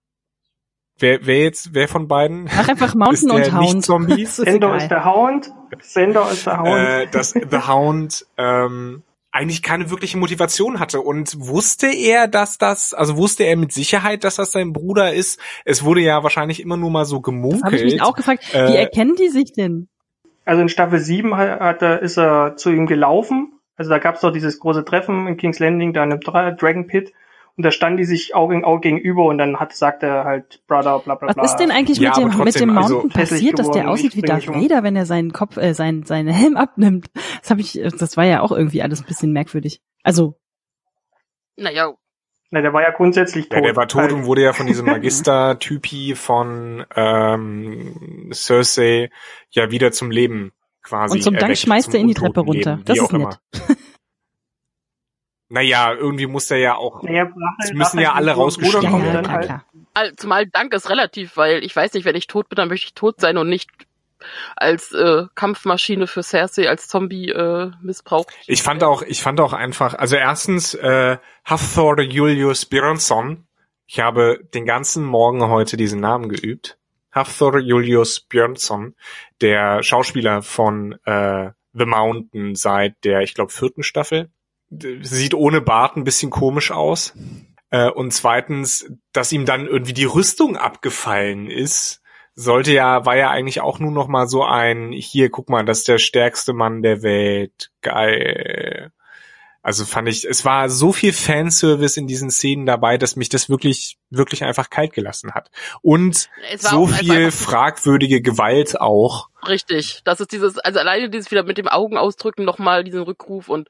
wer, wer jetzt, wer von beiden? Ach, einfach Mountain und Hound. Zombie? [laughs] Sandor ist der Hound. Sandor ist der Hound. Äh, dass The Hound ähm, eigentlich keine wirkliche Motivation hatte und wusste er, dass das, also wusste er mit Sicherheit, dass das sein Bruder ist. Es wurde ja wahrscheinlich immer nur mal so gemunkelt. Habe ich mich auch gefragt. Wie äh, erkennen die sich denn? Also in Staffel 7 hat, hat er, ist er zu ihm gelaufen. Also da gab es doch dieses große Treffen in King's Landing, da in einem Dragon Pit. Und da standen die sich Auge in Auge gegenüber und dann hat, sagt er halt Brother, bla bla bla. Was ist denn eigentlich Ja, mit dem, aber mit dem trotzdem, also- Mountain Hässlich passiert, dass der aussieht wie Darth. Vader, wenn er seinen Kopf, äh, sein, seinen Helm abnimmt? Das habe ich, das war ja auch irgendwie alles ein bisschen merkwürdig. Also, Naja, Na, der war ja grundsätzlich tot. Ja, der war tot Halt. und wurde ja von diesem [laughs] Magister-Typi von ähm, Cersei ja wieder zum Leben quasi und zum Dank schmeißt er ihn die Treppe runter. wie Das ist nett. [laughs] Naja, irgendwie muss er ja auch. Naja, Es nachher- müssen ja nachher alle rausgeschrieben Ja, ja, werden. dann klar, halt. zumal Dank ist relativ, weil ich weiß nicht, wenn ich tot bin, dann möchte ich tot sein und nicht als äh, Kampfmaschine für Cersei als Zombie äh, missbraucht. Ich fand auch, ich fand auch einfach, also erstens, äh, Hafthor Julius Björnsson. Ich habe den ganzen Morgen heute diesen Namen geübt. Hafthor Julius Björnsson, der Schauspieler von äh, The Mountain seit der, ich glaube, vierten Staffel. Sieht ohne Bart ein bisschen komisch aus. Äh, und zweitens, dass ihm dann irgendwie die Rüstung abgefallen ist, sollte ja, war ja eigentlich auch nur noch mal so ein, hier, guck mal, das ist der stärkste Mann der Welt. Geil. Also fand ich, es war so viel Fanservice in diesen Szenen dabei, dass mich das wirklich, wirklich einfach kalt gelassen hat. Und so viel fragwürdige Gewalt auch. Richtig, das ist dieses, also alleine dieses wieder mit dem Augen ausdrücken nochmal diesen Rückruf und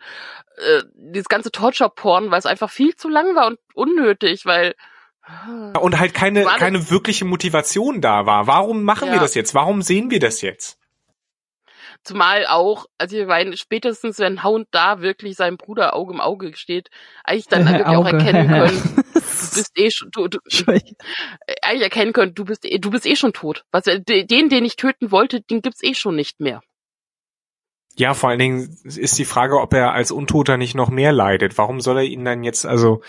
äh, dieses ganze Torture-Porn, weil es einfach viel zu lang war und unnötig, weil Und halt keine, keine wirkliche Motivation da war. Warum machen wir Ja. das jetzt? Warum sehen wir das jetzt? Zumal auch, also ich meine, spätestens wenn Hound da wirklich seinem Bruder Auge im Auge steht, eigentlich dann [laughs] wirklich auch erkennen [laughs] können, du bist eh schon, du, du, eigentlich erkennen können, du bist eh, du bist eh schon tot. Was, äh, de- den, den ich töten wollte, den gibt's eh schon nicht mehr. Ja, vor allen Dingen ist die Frage, ob er als Untoter nicht noch mehr leidet. Warum soll er ihn dann jetzt, also,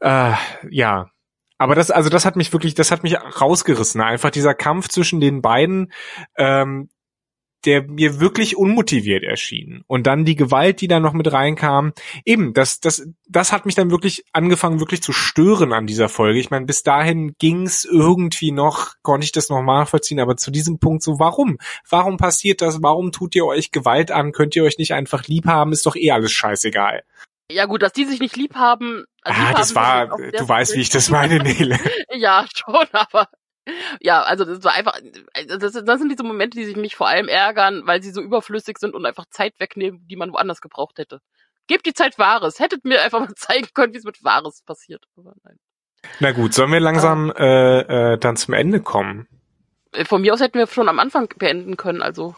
äh, ja. Aber das, also das hat mich wirklich, das hat mich rausgerissen. Einfach dieser Kampf zwischen den beiden, ähm, der mir wirklich unmotiviert erschien. Und dann die Gewalt, die da noch mit reinkam. Eben, das, das, das hat mich dann wirklich angefangen, wirklich zu stören an dieser Folge. Ich meine, bis dahin ging's irgendwie noch, konnte ich das noch nachvollziehen, aber zu diesem Punkt so, warum? Warum passiert das? Warum tut ihr euch Gewalt an? Könnt ihr euch nicht einfach lieb haben? Ist doch eh alles scheißegal. Ja gut, dass die sich nicht lieb haben. also Ah, das war, du weißt, wie ich das meine, Nele. [laughs] Ja, schon, aber ja, also das war einfach, das, das sind diese Momente, die sich mich vor allem ärgern, weil sie so überflüssig sind und einfach Zeit wegnehmen, die man woanders gebraucht hätte. Gebt die Zeit Wahres. Hättet mir einfach mal [laughs] zeigen können, wie es mit Wahres passiert. Aber nein. Na gut, sollen wir langsam äh, äh, dann zum Ende kommen? Äh, Von mir aus hätten wir schon am Anfang beenden können, also.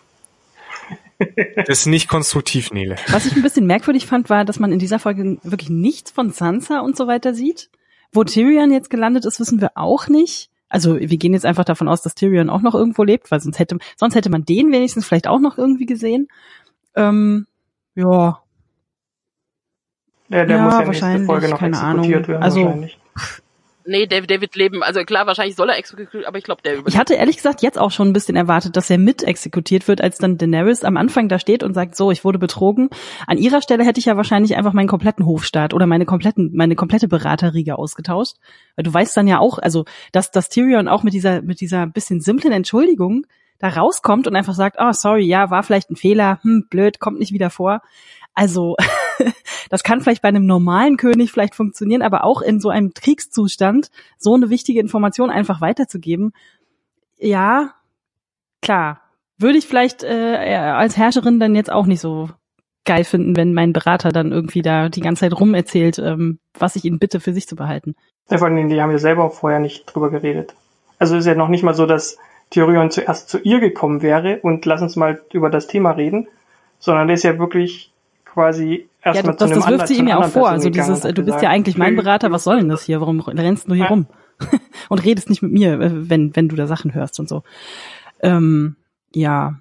Das ist nicht konstruktiv, Nele. Was ich ein bisschen merkwürdig fand, war, dass man in dieser Folge wirklich nichts von Sansa und so weiter sieht. Wo Tyrion jetzt gelandet ist, wissen wir auch nicht. Also wir gehen jetzt einfach davon aus, dass Tyrion auch noch irgendwo lebt, weil sonst hätte, sonst hätte man den wenigstens vielleicht auch noch irgendwie gesehen. Ähm, ja, Der, der Ja, muss ja nächste wahrscheinlich, Folge noch keine exekutiert Ahnung. werden Also- wahrscheinlich. Nee, David, David leben, also klar, wahrscheinlich soll er exekutiert, aber ich glaube, der überlebt. Ich hatte ehrlich gesagt jetzt auch schon ein bisschen erwartet, dass er mit exekutiert wird, als dann Daenerys am Anfang da steht und sagt, so, ich wurde betrogen. An ihrer Stelle hätte ich ja wahrscheinlich einfach meinen kompletten Hofstaat oder meine kompletten, meine komplette Beraterriege ausgetauscht. Weil du weißt dann ja auch, also, dass, dass Tyrion auch mit dieser, mit dieser bisschen simplen Entschuldigung da rauskommt und einfach sagt, oh, sorry, ja, war vielleicht ein Fehler, hm, blöd, kommt nicht wieder vor. Also, [laughs] das kann vielleicht bei einem normalen König vielleicht funktionieren, aber auch in so einem Kriegszustand so eine wichtige Information einfach weiterzugeben, ja, klar. Würde ich vielleicht äh, als Herrscherin dann jetzt auch nicht so geil finden, wenn mein Berater dann irgendwie da die ganze Zeit rum erzählt, ähm, was ich ihn bitte für sich zu behalten. Ja, vor allem, die haben ja selber vorher nicht drüber geredet. Also ist ja noch nicht mal so, dass Tyrion zuerst zu ihr gekommen wäre und lass uns mal über das Thema reden, sondern der ist ja wirklich quasi Ja, erstmal das, zu das, einem das wirft sie ihm ja auch vor. Also dieses, und du bist ja eigentlich mein Berater, was soll denn das hier? Warum rennst du hier Ja. rum? [laughs] und redest nicht mit mir, äh, wenn, wenn du da Sachen hörst und so. Ähm, ja.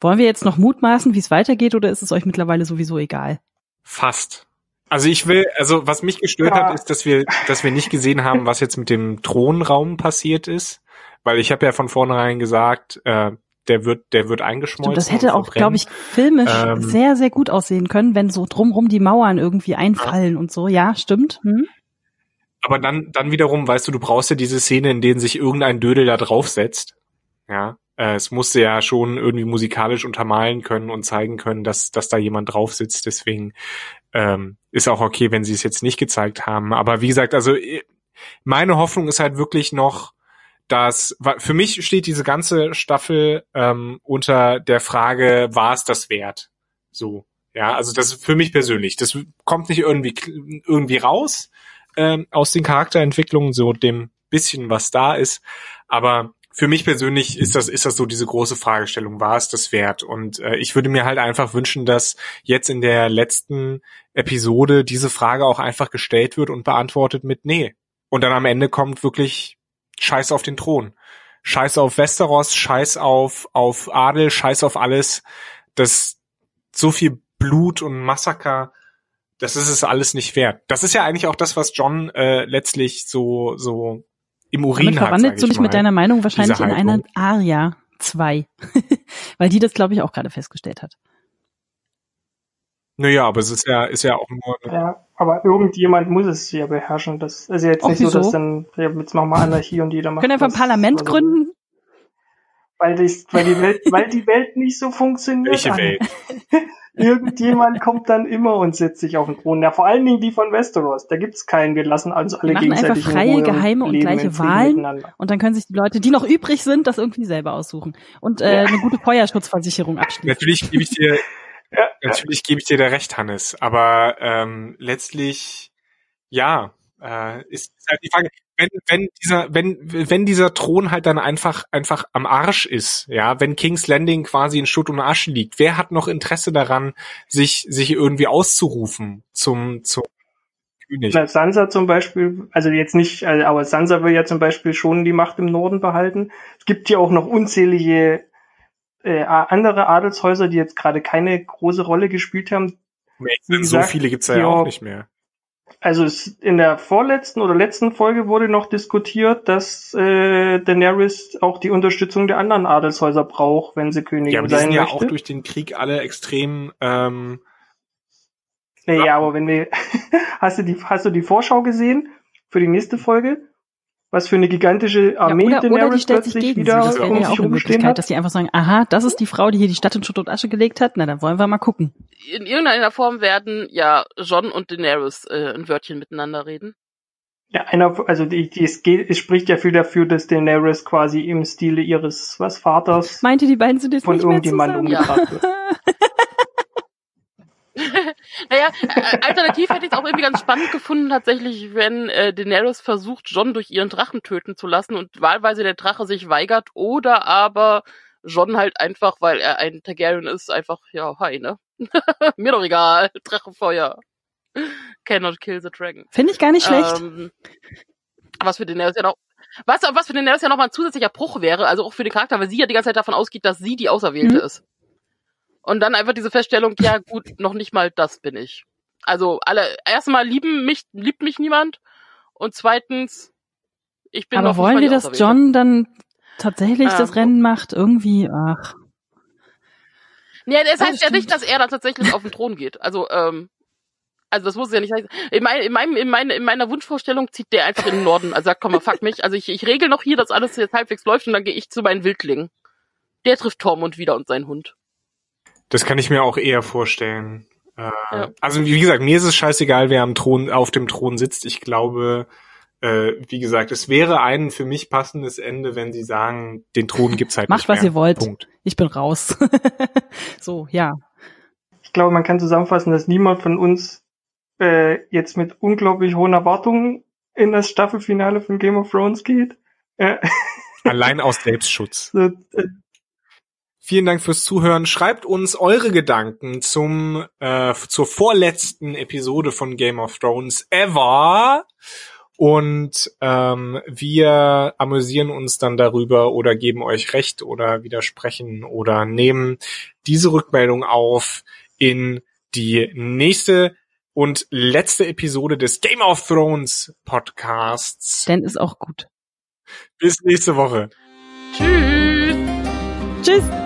Wollen wir jetzt noch mutmaßen, wie es weitergeht, oder ist es euch mittlerweile sowieso egal? Fast. Also ich will, also was mich gestört Ja. hat, ist, dass wir, dass wir nicht gesehen haben, was jetzt mit dem Thronraum passiert ist, weil ich habe ja von vornherein gesagt, äh, der wird, der wird eingeschmolzen. Stimmt, das hätte auch, glaube ich, filmisch Ähm. sehr, sehr gut aussehen können, wenn so drumrum die Mauern irgendwie einfallen und so. Ja, stimmt. Hm? Aber dann, dann wiederum, weißt du, du brauchst ja diese Szene, in denen sich irgendein Dödel da draufsetzt. Ja. äh, es musste ja schon irgendwie musikalisch untermalen können und zeigen können, dass, dass da jemand drauf sitzt. Deswegen ähm, ist auch okay, wenn sie es jetzt nicht gezeigt haben. Aber wie gesagt, also äh, meine Hoffnung ist halt wirklich noch, dass für mich steht diese ganze Staffel ähm, unter der Frage, war es das wert? So, ja, also das ist für mich persönlich. Das kommt nicht irgendwie irgendwie raus ähm, aus den Charakterentwicklungen, so dem bisschen was da ist, aber für mich persönlich ist das ist das so diese große Fragestellung, war es das wert? Und äh, ich würde mir halt einfach wünschen, dass jetzt in der letzten Episode diese Frage auch einfach gestellt wird und beantwortet mit nee. Und dann am Ende kommt wirklich Scheiß auf den Thron. Scheiß auf Westeros, Scheiß auf, auf Adel, Scheiß auf alles. Das, so viel Blut und Massaker, das ist es alles nicht wert. Das ist ja eigentlich auch das, was John äh, letztlich so, so im Urin Damit hat. verwandelst du dich mal, mit deiner Meinung wahrscheinlich in einer Haltung. Aria 2. [laughs] Weil die das, glaube ich, auch gerade festgestellt hat. Naja, aber es ist ja, ist ja auch nur, Ja, aber irgendjemand muss es ja beherrschen. Das ist ja jetzt Auch nicht so, wieso? dass dann, ja, jetzt machen wir Anarchie und jeder macht Können wir ein was, Parlament er gründen? Weil, das, weil, die Welt, weil die Welt nicht so funktioniert. welche Anne. Welt? [laughs] Irgendjemand kommt dann immer und setzt sich auf den Thron. Ja, vor allen Dingen die von Westeros. Da gibt's keinen. Wir lassen also alle Wir machen einfach gegenseitig in freie, Ruhe geheime und leben gleiche in Frieden Wahlen. miteinander. Und dann können sich die Leute, die noch übrig sind, das irgendwie selber aussuchen. Und äh, Ja. eine gute Feuerschutzversicherung [laughs] abschließen. Natürlich gebe ich dir, Ja, natürlich gebe ich dir da recht, Hannes. Aber ähm, letztlich, ja, äh, ist, ist halt die Frage, wenn, wenn dieser, wenn, wenn dieser Thron halt dann einfach, einfach am Arsch ist, ja, wenn King's Landing quasi in Schutt und Asche liegt, wer hat noch Interesse daran, sich, sich irgendwie auszurufen zum, zum König? Na, Sansa zum Beispiel, also jetzt nicht, also, aber Sansa will ja zum Beispiel schon die Macht im Norden behalten. Es gibt ja auch noch unzählige äh, andere Adelshäuser, die jetzt gerade keine große Rolle gespielt haben. wie so gesagt, viele gibt's ja ja, auch nicht mehr. Also es, in der vorletzten oder letzten Folge wurde noch diskutiert, dass äh, Daenerys auch die Unterstützung der anderen Adelshäuser braucht, wenn sie Königin Ja, aber die sein sind ja auch durch den Krieg alle extrem, ähm, Naja, aber wenn wir, [laughs] hast du die, hast du die Vorschau gesehen für die nächste Folge? Was für eine gigantische Armee ja, oder, oder die Daenerys stellt sich plötzlich gegen wieder sie. Das um ja auch eine Möglichkeit, hat? dass die einfach sagen, aha, das ist die Frau, die hier die Stadt in Schutt und Asche gelegt hat. Na, dann wollen wir mal gucken. In irgendeiner Form werden ja John und Daenerys äh, ein Wörtchen miteinander reden. Ja, einer, also die, die, es, geht, es spricht ja viel dafür, dass Daenerys quasi im Stile ihres was Vaters Meint ihr, die beiden sind jetzt von nicht irgendjemandem zusammen? umgebracht wird. [laughs] [laughs] Naja, äh, alternativ hätte ich es auch irgendwie ganz spannend gefunden, tatsächlich, wenn äh, Daenerys versucht, John durch ihren Drachen töten zu lassen und wahlweise der Drache sich weigert oder aber John halt einfach, weil er ein Targaryen ist, einfach, ja, hi, ne? [laughs] Mir doch egal, Drachenfeuer. Cannot kill the dragon. Finde ich gar nicht schlecht. Ähm, was für Daenerys ja noch, was, was für Daenerys ja nochmal ein zusätzlicher Bruch wäre, also auch für den Charakter, weil sie ja die ganze Zeit davon ausgeht, dass sie die Auserwählte Mhm. ist. Und dann einfach diese Feststellung, ja gut, noch nicht mal das bin ich. Also alle, erstmal lieben mich, liebt mich niemand und zweitens, ich bin Aber noch nicht wollen wir, die dass Auserwählte. John dann tatsächlich Ähm, das Rennen macht? Irgendwie, ach. Ja, das heißt ja nicht, dass er da tatsächlich auf den Thron geht. Also, ähm, also das muss ja nicht heißen. In, mein, in, meinem, in, meine, in meiner Wunschvorstellung zieht der einfach in den Norden. Also sagt, komm mal, fuck mich. Also ich, ich regel noch hier, dass alles jetzt halbwegs läuft und dann gehe ich zu meinen Wildlingen. Der trifft Tormund wieder und seinen Hund. Das kann ich mir auch eher vorstellen. Äh, Ja. Also wie gesagt, mir ist es scheißegal, wer am Thron, auf dem Thron sitzt. Ich glaube, äh, wie gesagt, es wäre ein für mich passendes Ende, wenn sie sagen, den Thron gibt's halt Macht, nicht was mehr. ihr wollt. Punkt. Ich bin raus. [laughs] so, ja. Ich glaube, man kann zusammenfassen, dass niemand von uns äh, jetzt mit unglaublich hohen Erwartungen in das Staffelfinale von Game of Thrones geht. Äh, [laughs] Allein aus Selbstschutz. so, äh, Vielen Dank fürs Zuhören. Schreibt uns eure Gedanken zum äh, zur vorletzten Episode von Game of Thrones ever. Und ähm, wir amüsieren uns dann darüber oder geben euch recht oder widersprechen oder nehmen diese Rückmeldung auf in die nächste und letzte Episode des Game of Thrones Podcasts. Dan ist auch gut. Bis nächste Woche. Tschüss! Tschüss!